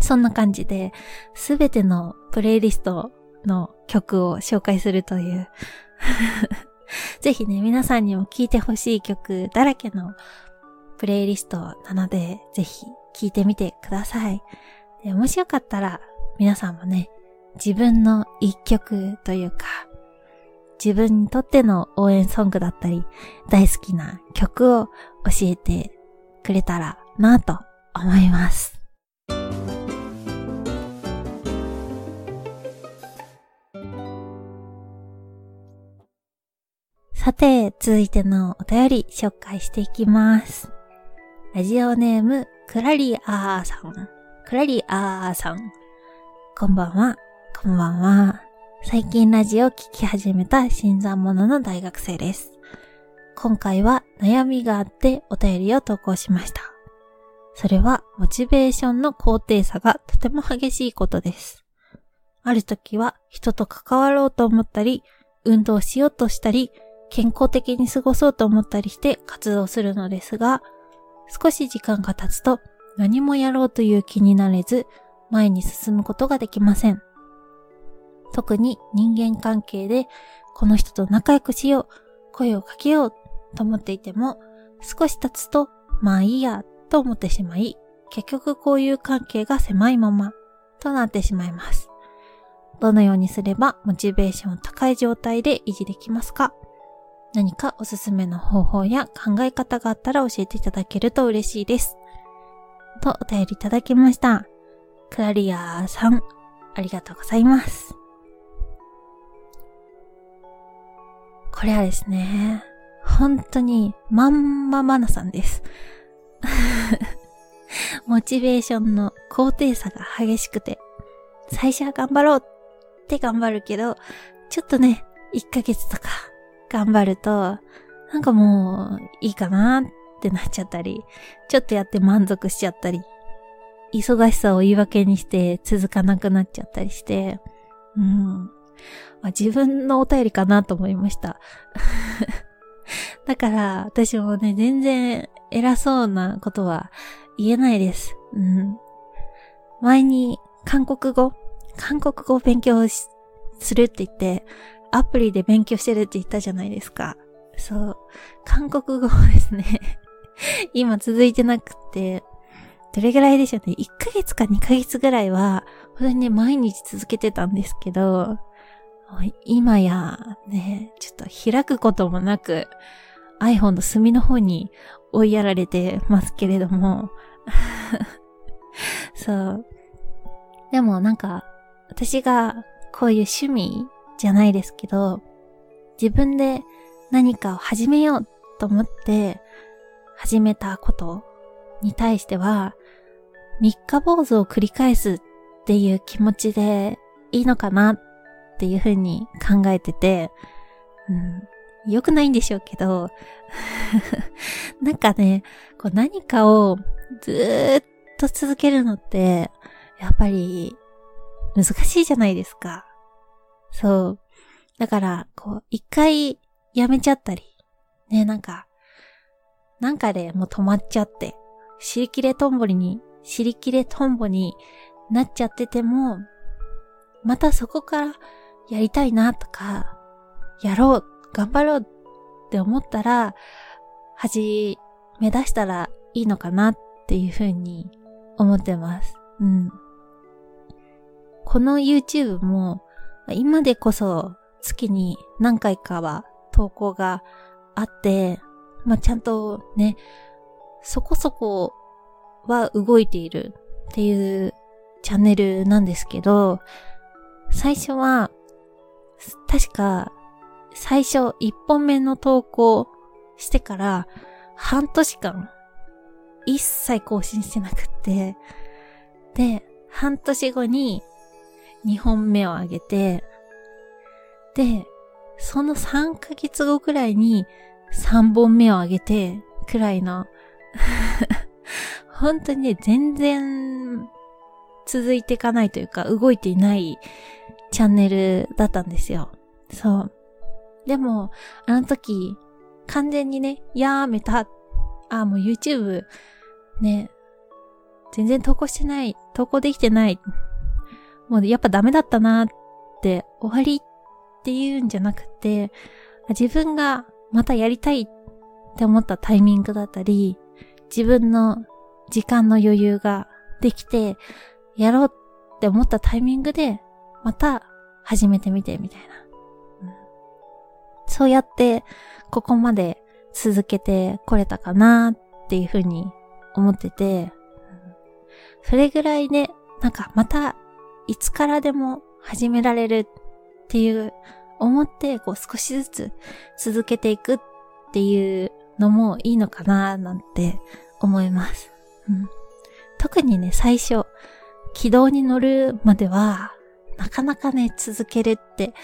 そんな感じで、すべてのプレイリストの曲を紹介するという ぜひね、皆さんにも聴いてほしい曲だらけのプレイリストなので、ぜひ聴いてみてください。もしよかったら、皆さんもね、自分の一曲というか、自分にとっての応援ソングだったり、大好きな曲を教えてくれたらなと思います。さて、続いてのお便り紹介していきます。ラジオネーム、クラリアーさん。クラリアーさん。こんばんは。こんばんは。最近ラジオを聴き始めた新参者の大学生です。今回は悩みがあってお便りを投稿しました。それはモチベーションの高低差がとても激しいことです。ある時は人と関わろうと思ったり、運動しようとしたり、健康的に過ごそうと思ったりして活動するのですが、少し時間が経つと何もやろうという気になれず、前に進むことができません。特に人間関係でこの人と仲良くしよう、声をかけようと思っていても、少し経つと、まあいいやと思ってしまい、結局こういう関係が狭いままとなってしまいます。どのようにすればモチベーション高い状態で維持できますか？何かおすすめの方法や考え方があったら教えていただけると嬉しいです。とお便りいただきました。クラリアさん、ありがとうございます。これはですね、本当にまんままなさんです。モチベーションの高低差が激しくて、最初は頑張ろうって頑張るけど、ちょっとね、1ヶ月とか頑張ると、なんかもういいかなってなっちゃったり、ちょっとやって満足しちゃったり、忙しさを言い訳にして続かなくなっちゃったりして、うん。まあ、自分のお便りかなと思いました。だから、私もね、全然偉そうなことは言えないです。うん。前に韓国語、韓国語を勉強するって言って、アプリで勉強してるって言ったじゃないですか。そう。韓国語ですね 今続いてなくて、どれぐらいでしょうね。1ヶ月か2ヶ月ぐらいは、本当にね、毎日続けてたんですけど、今やね、ちょっと開くこともなく、iPhone の隅の方に追いやられてますけれども、そう。でもなんか、私がこういう趣味じゃないですけど、自分で何かを始めようと思って始めたことに対しては、三日坊主を繰り返すっていう気持ちでいいのかなっっていうふうに考えてて、うん、良くないんでしょうけど、なんかね、こう何かをずっと続けるのって、やっぱり難しいじゃないですか。そう。だから、こう、一回やめちゃったり、ね、なんか、なんかでもう止まっちゃって、尻切れトンボリに、尻切れトンボになっちゃってても、またそこからやりたいなとか、やろう、頑張ろうって思ったら、始め出したらいいのかなっていうふうに思ってます。うん。この YouTube も今でこそ月に何回かは投稿があって、まあ、ちゃんとね、そこそこは動いているっていうチャンネルなんですけど、最初は、確か、最初1本目の投稿してから半年間一切更新してなくって、で、半年後に2本目を上げて、で、その3ヶ月後くらいに3本目を上げて、くらいの 本当にね、全然続いていかないというか、動いていないチャンネルだったんですよ。そう。でも、あの時、完全にね、やめた。あ、もう YouTube、ね、全然投稿してない、投稿できてない。もうやっぱダメだったなって終わりっていうんじゃなくて、自分がまたやりたいって思ったタイミングだったり、自分の時間の余裕ができて、やろうって思ったタイミングで、また始めてみてみたいな。うん、そうやって、ここまで続けてこれたかなっていうふうに思ってて、それぐらいね、なんかまたいつからでも始められるっていう思ってこう少しずつ続けていくっていうのもいいのかななんて思います。うん、特にね、最初、軌道に乗るまでは、なかなかね、続けるって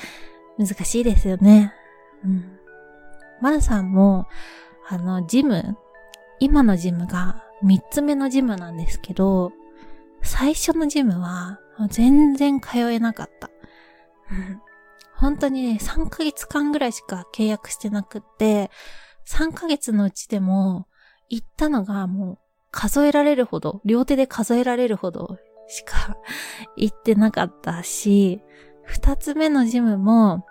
難しいですよね。うん。まださんも、あの、ジム、今のジムが3つ目のジムなんですけど、最初のジムは全然通えなかった。うん。本当にね、3ヶ月間ぐらいしか契約してなくって、3ヶ月のうちでも、行ったのがもう数えられるほど、両手で数えられるほどしか 行ってなかったし、二つ目のジムも、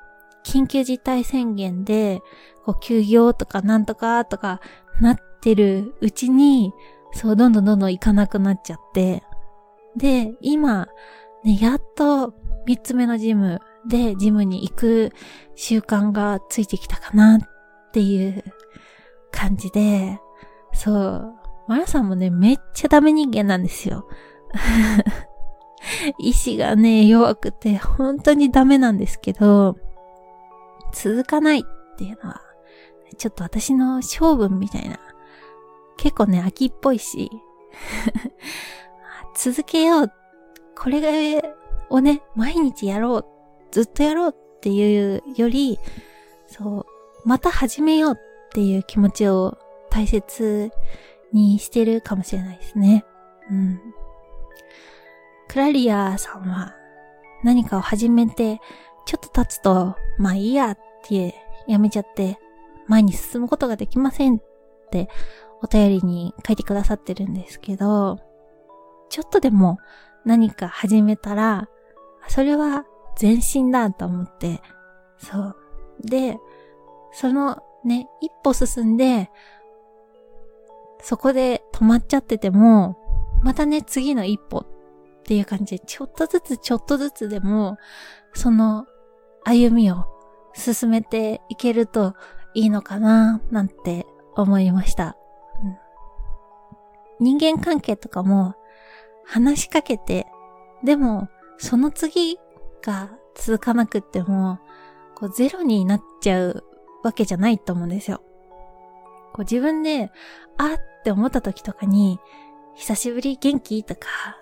緊急事態宣言で、こう休業とかなんとかとかなってるうちに、そう、どんどんどんどん行かなくなっちゃって、で、今、ね、やっと三つ目のジムでジムに行く習慣がついてきたかなっていう感じで、そう、マラさんもね、めっちゃダメ人間なんですよ。意志がね、弱くて、本当にダメなんですけど、続かないっていうのは、ちょっと私の性分みたいな。結構ね、秋っぽいし、続けよう。これをね、毎日やろう。ずっとやろうっていうより、そう、また始めようっていう気持ちを大切にしてるかもしれないですね。うん。クラリアさんは何かを始めて、ちょっと経つと、まあいいやってやめちゃって、前に進むことができませんってお便りに書いてくださってるんですけど、ちょっとでも何か始めたら、それは前進だと思って、そう。で、そのね、一歩進んで、そこで止まっちゃってても、またね、次の一歩っっていう感じで、ちょっとずつちょっとずつでも、その歩みを進めていけるといいのかな、なんて思いました。うん、人間関係とかも話しかけて、でも、その次が続かなくっても、こうゼロになっちゃうわけじゃないと思うんですよ。こう自分で、あって思った時とかに、久しぶり元気とか、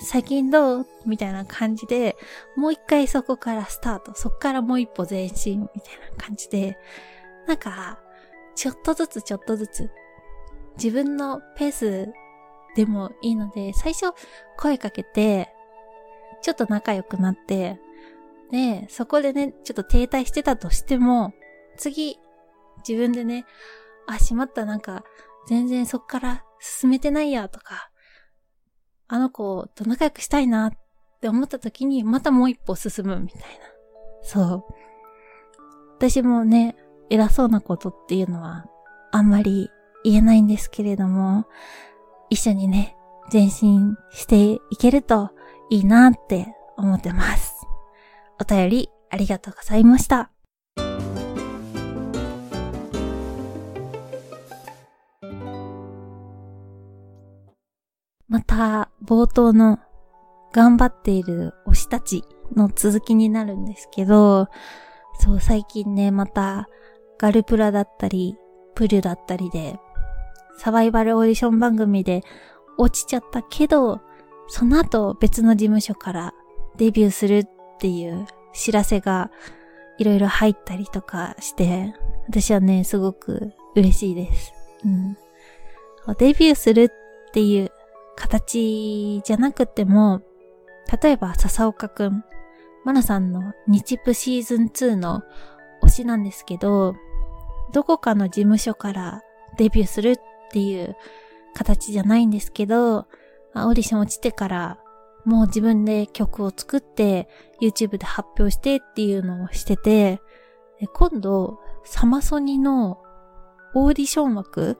最近どう？みたいな感じで、もう一回そこからスタート。そこからもう一歩前進みたいな感じで、なんか、ちょっとずつちょっとずつ、自分のペースでもいいので、最初声かけて、ちょっと仲良くなって、で、そこでね、ちょっと停滞してたとしても、次、自分でね、あ、しまった、なんか、全然そっから進めてないや、とか、あの子と仲良くしたいなって思った時に、またもう一歩進むみたいな。そう。私もね、偉そうなことっていうのは、あんまり言えないんですけれども、一緒にね、前進していけるといいなって思ってます。お便りありがとうございました。また、冒頭の頑張っている推したちの続きになるんですけど、そう、最近ね、また、ガルプラだったり、プルだったりで、サバイバルオーディション番組で落ちちゃったけど、その後別の事務所からデビューするっていう知らせがいろいろ入ったりとかして、私はね、すごく嬉しいです。うん。デビューするっていう形じゃなくても、例えば笹岡くん、マナさんの日プシーズン2の推しなんですけど、どこかの事務所からデビューするっていう形じゃないんですけど、オーディション落ちてからもう自分で曲を作って YouTube で発表してっていうのをしてて、今度サマソニのオーディション枠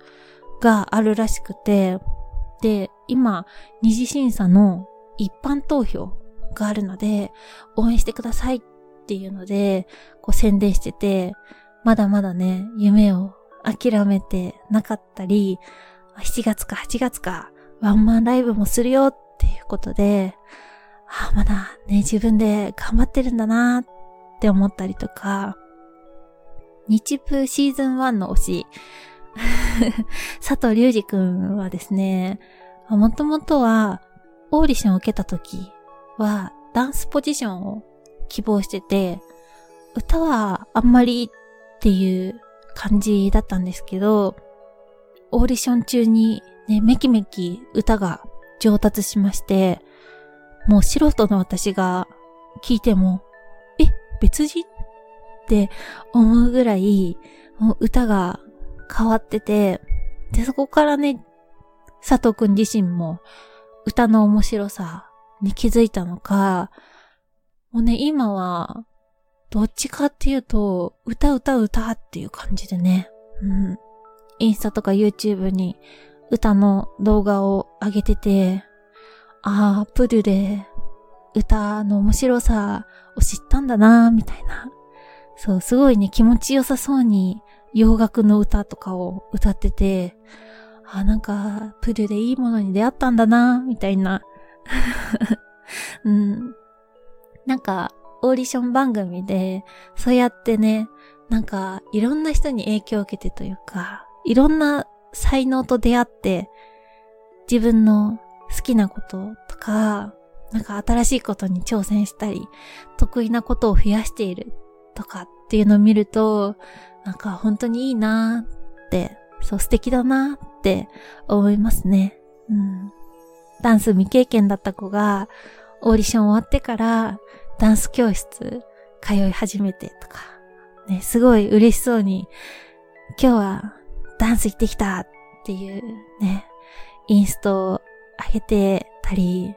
があるらしくて、で、今、二次審査の一般投票があるので、応援してくださいっていうので、こう宣伝してて、まだまだね、夢を諦めてなかったり、7月か8月かワンマンライブもするよっていうことで、ああ、まだね、自分で頑張ってるんだなって思ったりとか、日プシーズン1の推し、佐藤隆二くんはですね、もともとはオーディションを受けた時はダンスポジションを希望してて、歌はあんまりっていう感じだったんですけど、オーディション中にね、めきめき歌が上達しまして、もう素人の私が聞いても、え、別人って思うぐらい、歌が変わってて、で、そこからね、佐藤くん自身も歌の面白さに気づいたのか、もうね、今は、どっちかっていうと、歌歌歌っていう感じでね、うん。インスタとか YouTube に歌の動画を上げてて、ああ、プルで歌の面白さを知ったんだなみたいな。そう、すごいね、気持ちよさそうに洋楽の歌とかを歌ってて、あ、なんか、プルでいいものに出会ったんだなみたいな。うん。なんか、オーディション番組で、そうやってね、なんか、いろんな人に影響を受けてというか、いろんな才能と出会って、自分の好きなこととか、なんか新しいことに挑戦したり、得意なことを増やしているとかっていうのを見ると、なんか本当にいいなーって、そう素敵だなーって思いますね。うん。ダンス未経験だった子が、オーディション終わってから、ダンス教室通い始めてとか、ね、すごい嬉しそうに、今日はダンス行ってきたっていうね、インストを上げてたり、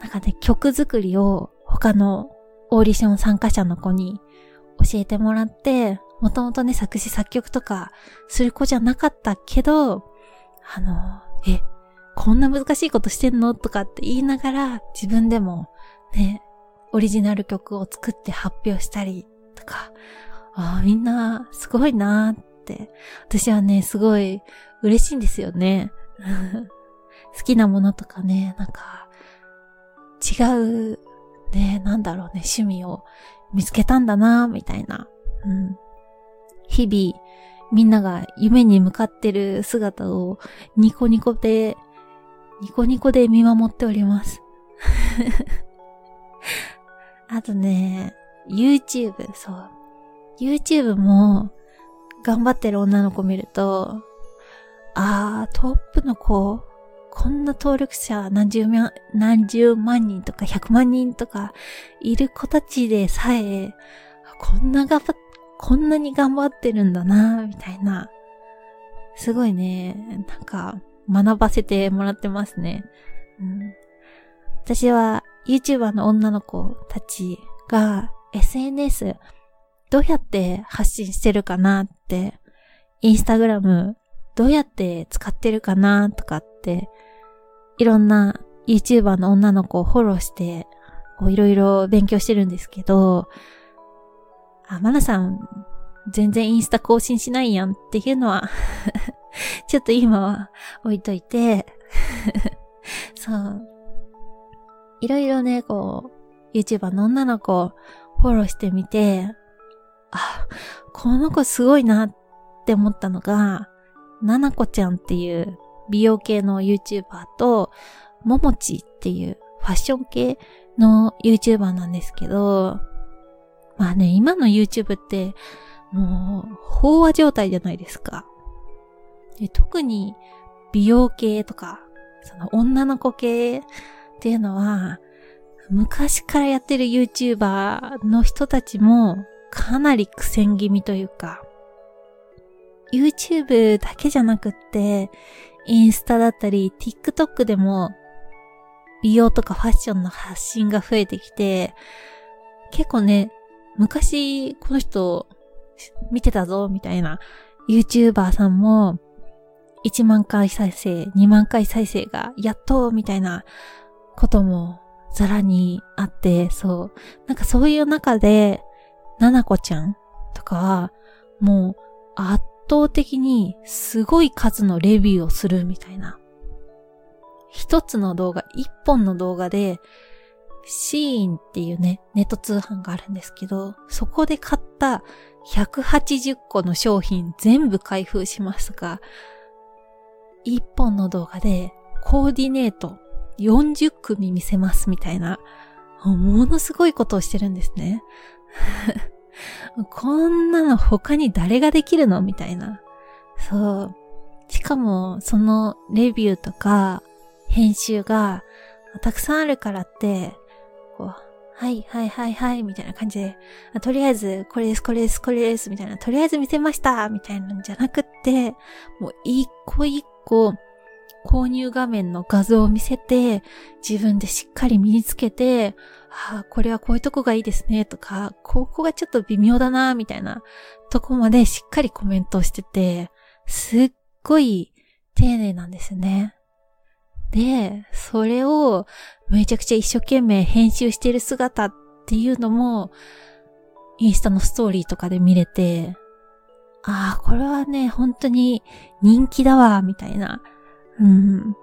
なんかね、曲作りを他のオーディション参加者の子に教えてもらって、もともとね、作詞作曲とかする子じゃなかったけど、あの、え、こんな難しいことしてんの？とかって言いながら自分でもね、オリジナル曲を作って発表したりとか、ああ、みんなすごいなーって、私はね、すごい嬉しいんですよね。好きなものとかね、なんか、違う、ね、なんだろうね、趣味を見つけたんだな、みたいな。うん。日々、みんなが夢に向かってる姿をニコニコで、ニコニコで見守っております。あとね、YouTube、そう。YouTube も頑張ってる女の子見ると、あー、トップの子、こんな登録者何十万、何十万人とか100万人とかいる子たちでさえ、こんな頑張っ、こんなに頑張ってるんだな、みたいな。すごいね、なんか学ばせてもらってますね。うん、私は YouTuber の女の子たちが SNS どうやって発信してるかなって、インスタグラムどうやって使ってるかなとかって、いろんな YouTuber の女の子をフォローして、いろいろ勉強してるんですけど、あ、マナさん、全然インスタ更新しないやんっていうのは ちょっと今は置いといて そう。いろいろね、こう、YouTuber の女の子をフォローしてみて、あ、この子すごいなって思ったのが、ななこちゃんっていう美容系の YouTuber と、ももちっていうファッション系の YouTuber なんですけど、まあね、今の YouTube って、もう、飽和状態じゃないですか。で特に美容系とか、その女の子系っていうのは、昔からやってる YouTuber の人たちもかなり苦戦気味というか、YouTube だけじゃなくって、インスタだったり、TikTok でも、美容とかファッションの発信が増えてきて、結構ね、昔、この人、見てたぞ、みたいな、YouTuber さんも、1万回再生、2万回再生が、やっと、みたいなことも、ざらにあって、そう。なんかそういう中で、ななこちゃんとかは、もう、圧倒的にすごい数のレビューをするみたいな。一つの動画、一本の動画で、シーンっていうね、ネット通販があるんですけど、そこで買った180個の商品全部開封しますが、一本の動画でコーディネート40組見せますみたいな、ものすごいことをしてるんですね。こんなの他に誰ができるのみたいな。そう。しかも、そのレビューとか編集がたくさんあるからって、こう、はいはいはいはいみたいな感じで、とりあえずこれですこれですこれですみたいな、とりあえず見せましたみたいなんじゃなくって、もう一個一個購入画面の画像を見せて、自分でしっかり身につけて、ああ、これはこういうとこがいいですね、とか、ここがちょっと微妙だな、みたいなとこまでしっかりコメントをしてて、すっごい丁寧なんですね。で、それをめちゃくちゃ一生懸命編集してる姿っていうのも、インスタのストーリーとかで見れて、ああ、これはね、本当に人気だわ、みたいな。うん。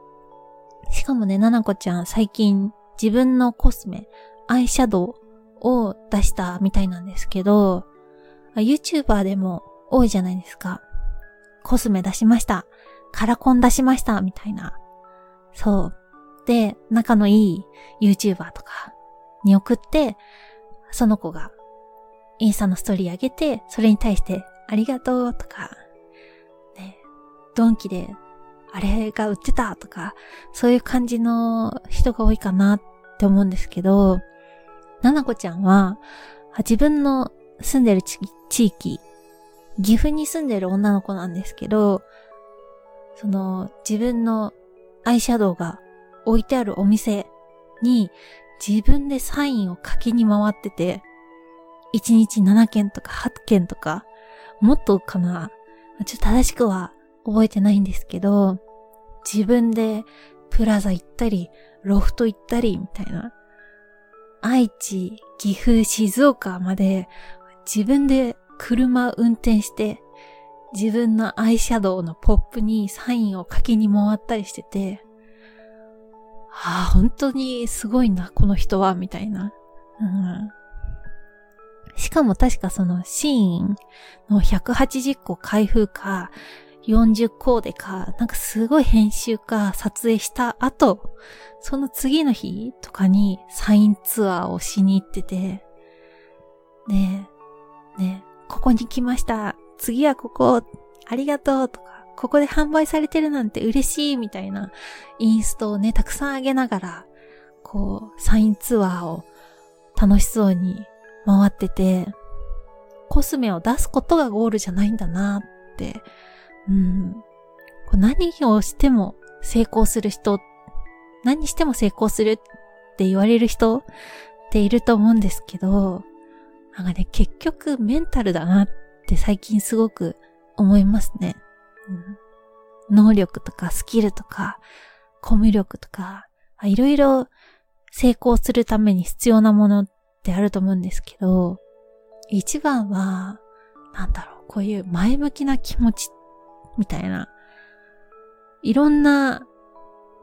しかもね、ななこちゃん最近自分のコスメ、アイシャドウを出したみたいなんですけど、YouTuber でも多いじゃないですか。コスメ出しました。カラコン出しました。みたいな。そう。で、仲のいい YouTuber とかに送って、その子がインスタのストーリー上げて、それに対してありがとうとか、ね、ドンキであれが売ってたとか、そういう感じの人が多いかなって思うんですけど、ななこちゃんは、自分の住んでる地域、岐阜に住んでる女の子なんですけど、その自分のアイシャドウが置いてあるお店に自分でサインを書きに回ってて、1日7件とか8件とか、もっとかな。ちょっと正しくは覚えてないんですけど、自分でプラザ行ったり、ロフト行ったり、みたいな。愛知、岐阜、静岡まで自分で車運転して、自分のアイシャドウのポップにサインを書きに回ったりしてて、ああ、本当にすごいな、この人は、みたいな。うん、しかも確かそのシーンの180個開封か、40コーデか、なんかすごい編集か撮影した後、その次の日とかにサインツアーをしに行ってて、ねえ、ねえ、ここに来ました。次はここ、ありがとうとか、ここで販売されてるなんて嬉しいみたいなインストをね、たくさんあげながら、こう、サインツアーを楽しそうに回ってて、コスメを出すことがゴールじゃないんだなってうん。こう何をしても成功する人、何しても成功するって言われる人っていると思うんですけど、なんかね、結局メンタルだなってて最近すごく思いますね。うん、能力とかスキルとか、コミュ力とか、いろいろ成功するために必要なものってあると思うんですけど、一番は、なんだろう、こういう前向きな気持ちみたいな。いろんな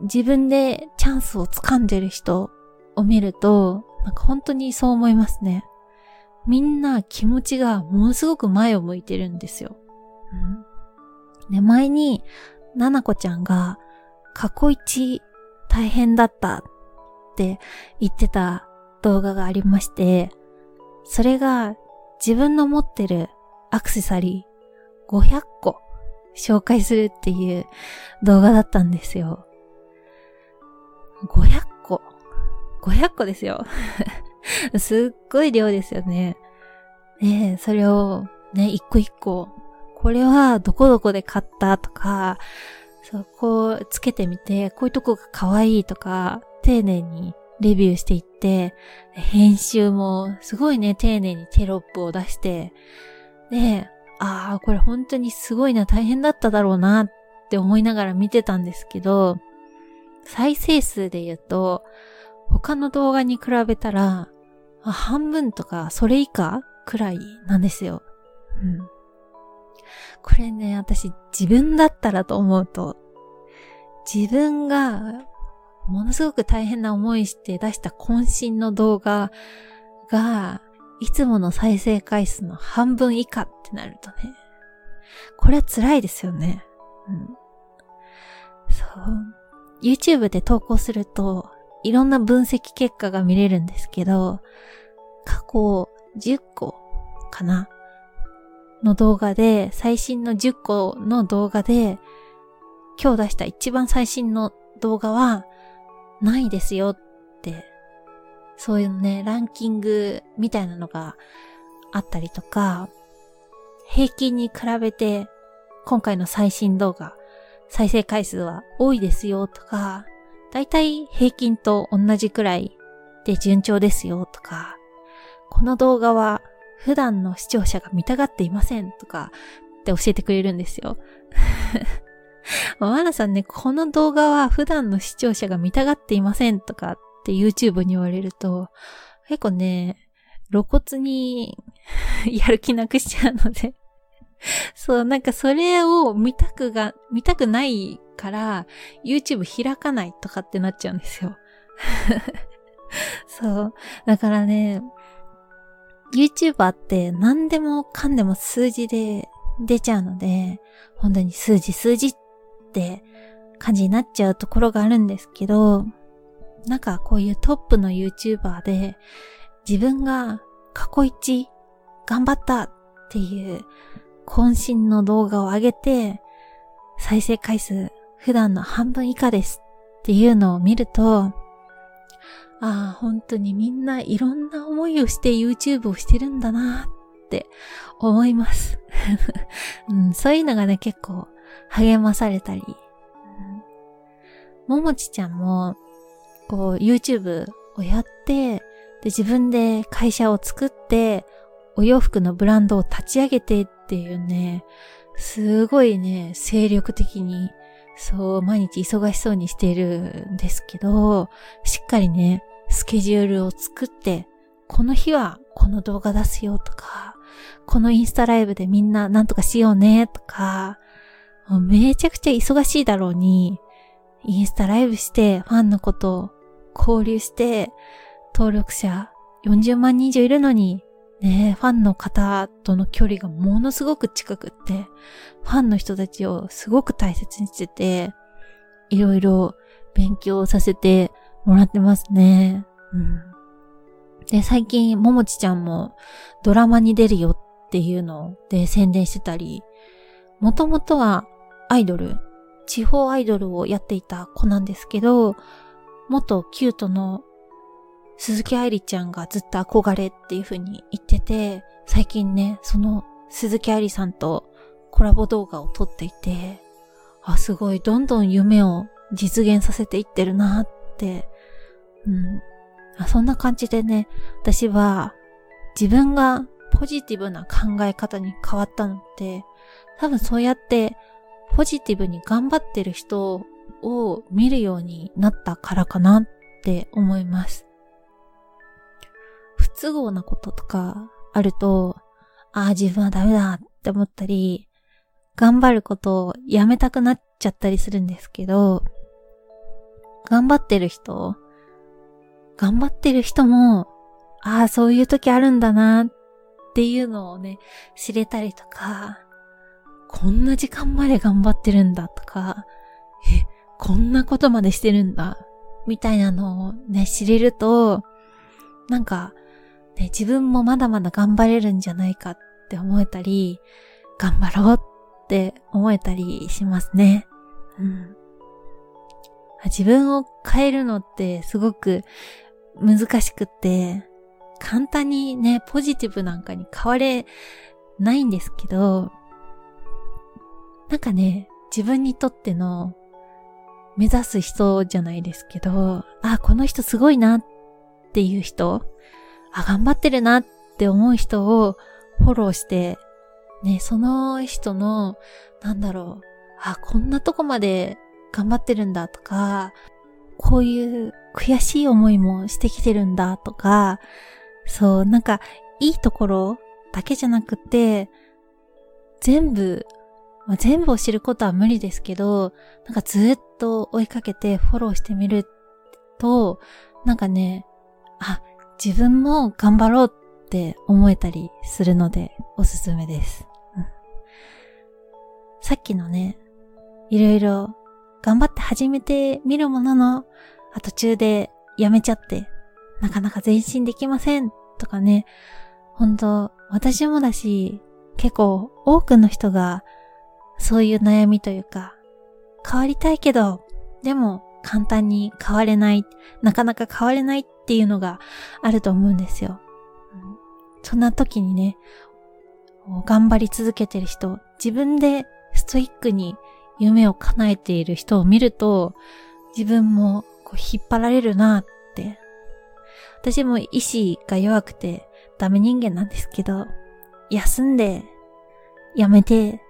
自分でチャンスを掴んでる人を見ると、なんか本当にそう思いますね。みんな気持ちがものすごく前を向いてるんですよ。うん、で、前に、ななこちゃんが過去一大変だったって言ってた動画がありまして、それが自分の持ってるアクセサリー500個紹介するっていう動画だったんですよ。500個。500個ですよ。すっごい量ですよね。ねそれをね、一個一個、これはどこどこで買ったとか、そ、こうつけてみて、こういうとこが可愛いとか、丁寧にレビューしていって、編集もすごいね、丁寧にテロップを出して、で、ああ、これ本当にすごいな、大変だっただろうなって思いながら見てたんですけど、再生数で言うと、他の動画に比べたら、半分とかそれ以下くらいなんですよ。うん。これね、私自分だったらと思うと、自分がものすごく大変な思いして出した渾身の動画が、いつもの再生回数の半分以下ってなるとね、これは辛いですよね。うん。そう。YouTube で投稿すると、いろんな分析結果が見れるんですけど、過去10個かなの動画で、最新の10個の動画で、今日出した一番最新の動画は、ないですよって、そういうね、ランキングみたいなのがあったりとか、平均に比べて、今回の最新動画、再生回数は多いですよとか、だいたい平均と同じくらいで順調ですよとか、この動画は普段の視聴者が見たがっていませんとかって教えてくれるんですよ。マナさんね、この動画は普段の視聴者が見たがっていませんとかって YouTube に言われると、結構ね、露骨にやる気なくしちゃうのでそう、なんかそれを見たくが、見たくないから YouTube 開かないとかってなっちゃうんですよ そう。だからね、YouTuber って何でもかんでも数字で出ちゃうので、本当に数字数字って感じになっちゃうところがあるんですけど、なんかこういうトップの YouTuber で自分が過去一頑張ったっていう渾身の動画を上げて再生回数普段の半分以下ですっていうのを見ると、ああ、本当にみんないろんな思いをして YouTube をしてるんだなって思います、うん。そういうのがね、結構励まされたり。ももちちゃんも、こう YouTube をやって、で、自分で会社を作って、お洋服のブランドを立ち上げてっていうね、すごいね、精力的に、そう、毎日忙しそうにしているんですけど、しっかりね、スケジュールを作って、この日はこの動画出すよとか、このインスタライブでみんななんとかしようねとか、もうめちゃくちゃ忙しいだろうに、インスタライブしてファンのことを交流して、登録者40万人以上いるのに、ねファンの方との距離がものすごく近くって、ファンの人たちをすごく大切にしてて、いろいろ勉強させてもらってますね。うん。で、最近、ももちちゃんもドラマに出るよっていうので宣伝してたり、もともとはアイドル、地方アイドルをやっていた子なんですけど、元キュートの鈴木愛理ちゃんがずっと憧れっていう風に言ってて、最近ね、その鈴木愛理さんとコラボ動画を撮っていて、あ、すごい、どんどん夢を実現させていってるなって、うん。あそんな感じでね、私は自分がポジティブな考え方に変わったのって、多分そうやってポジティブに頑張ってる人を見るようになったからかなって思います。都合なこととかあると、ああ、自分はダメだって思ったり、頑張ることをやめたくなっちゃったりするんですけど、頑張ってる人、頑張ってる人も、ああ、そういう時あるんだなっていうのをね、知れたりとか、こんな時間まで頑張ってるんだとか、え、こんなことまでしてるんだ、みたいなのをね、知れると、なんか、ね、自分もまだまだ頑張れるんじゃないかって思えたり、頑張ろうって思えたりしますね。うん。自分を変えるのってすごく難しくって、簡単にね、ポジティブなんかに変われないんですけど、なんかね、自分にとっての目指す人じゃないですけど、あ、この人すごいなっていう人、あ、頑張ってるなって思う人をフォローして、ね、その人の、なんだろう、あ、こんなとこまで頑張ってるんだとか、こういう悔しい思いもしてきてるんだとか、そう、なんか、いいところだけじゃなくて、全部、まあ、全部を知ることは無理ですけど、なんかずっと追いかけてフォローしてみると、なんかね、あ、自分も頑張ろうって思えたりするのでおすすめです。うん、さっきのね、いろいろ頑張って始めてみるものの、あ途中でやめちゃって、なかなか前進できませんとかね、本当私もだし、結構多くの人がそういう悩みというか、変わりたいけど、でも簡単に変われない、なかなか変われないっっていうのがあると思うんですよ。そんな時にね、頑張り続けてる人、自分でストイックに夢を叶えている人を見ると、自分もこう引っ張られるなって。私も意志が弱くてダメ人間なんですけど、休んで、やめて、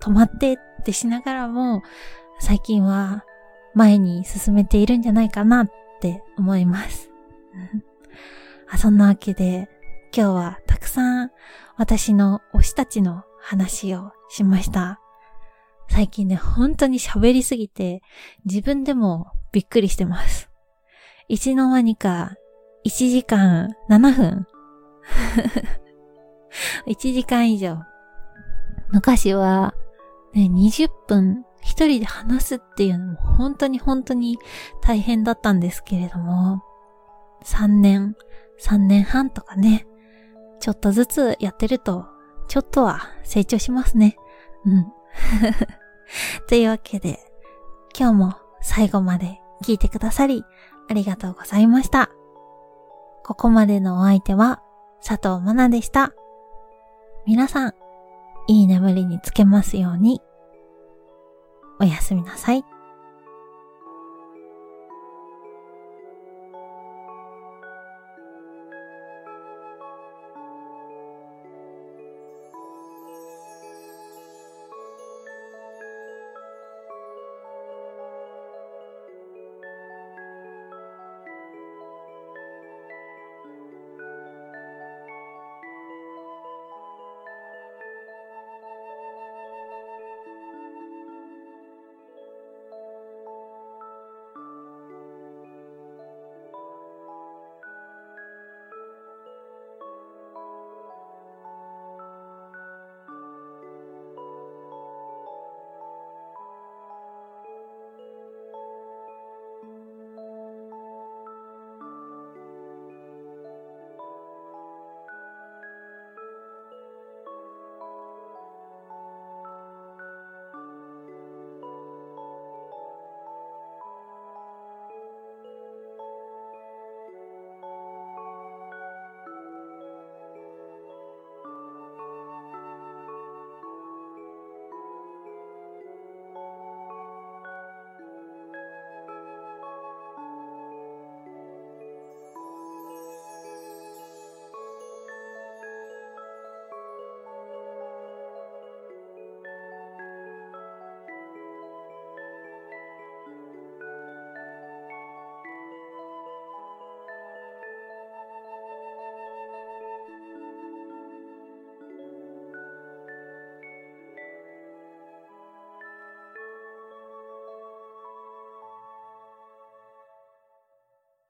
止まってってしながらも、最近は前に進めているんじゃないかなって思います。そんなわけで、今日はたくさん私の推したちの話をしました。最近ね、本当に喋りすぎて、自分でもびっくりしてます。いつの間にか、1時間7分 1時間以上。昔は、ね、20分一人で話すっていうのも本当に本当に大変だったんですけれども、3年、3年半とかね、ちょっとずつやってると、ちょっとは成長しますね。うん。というわけで、今日も最後まで聞いてくださり、ありがとうございました。ここまでのお相手は、佐藤まなでした。皆さん、いい眠りにつけますように。おやすみなさい。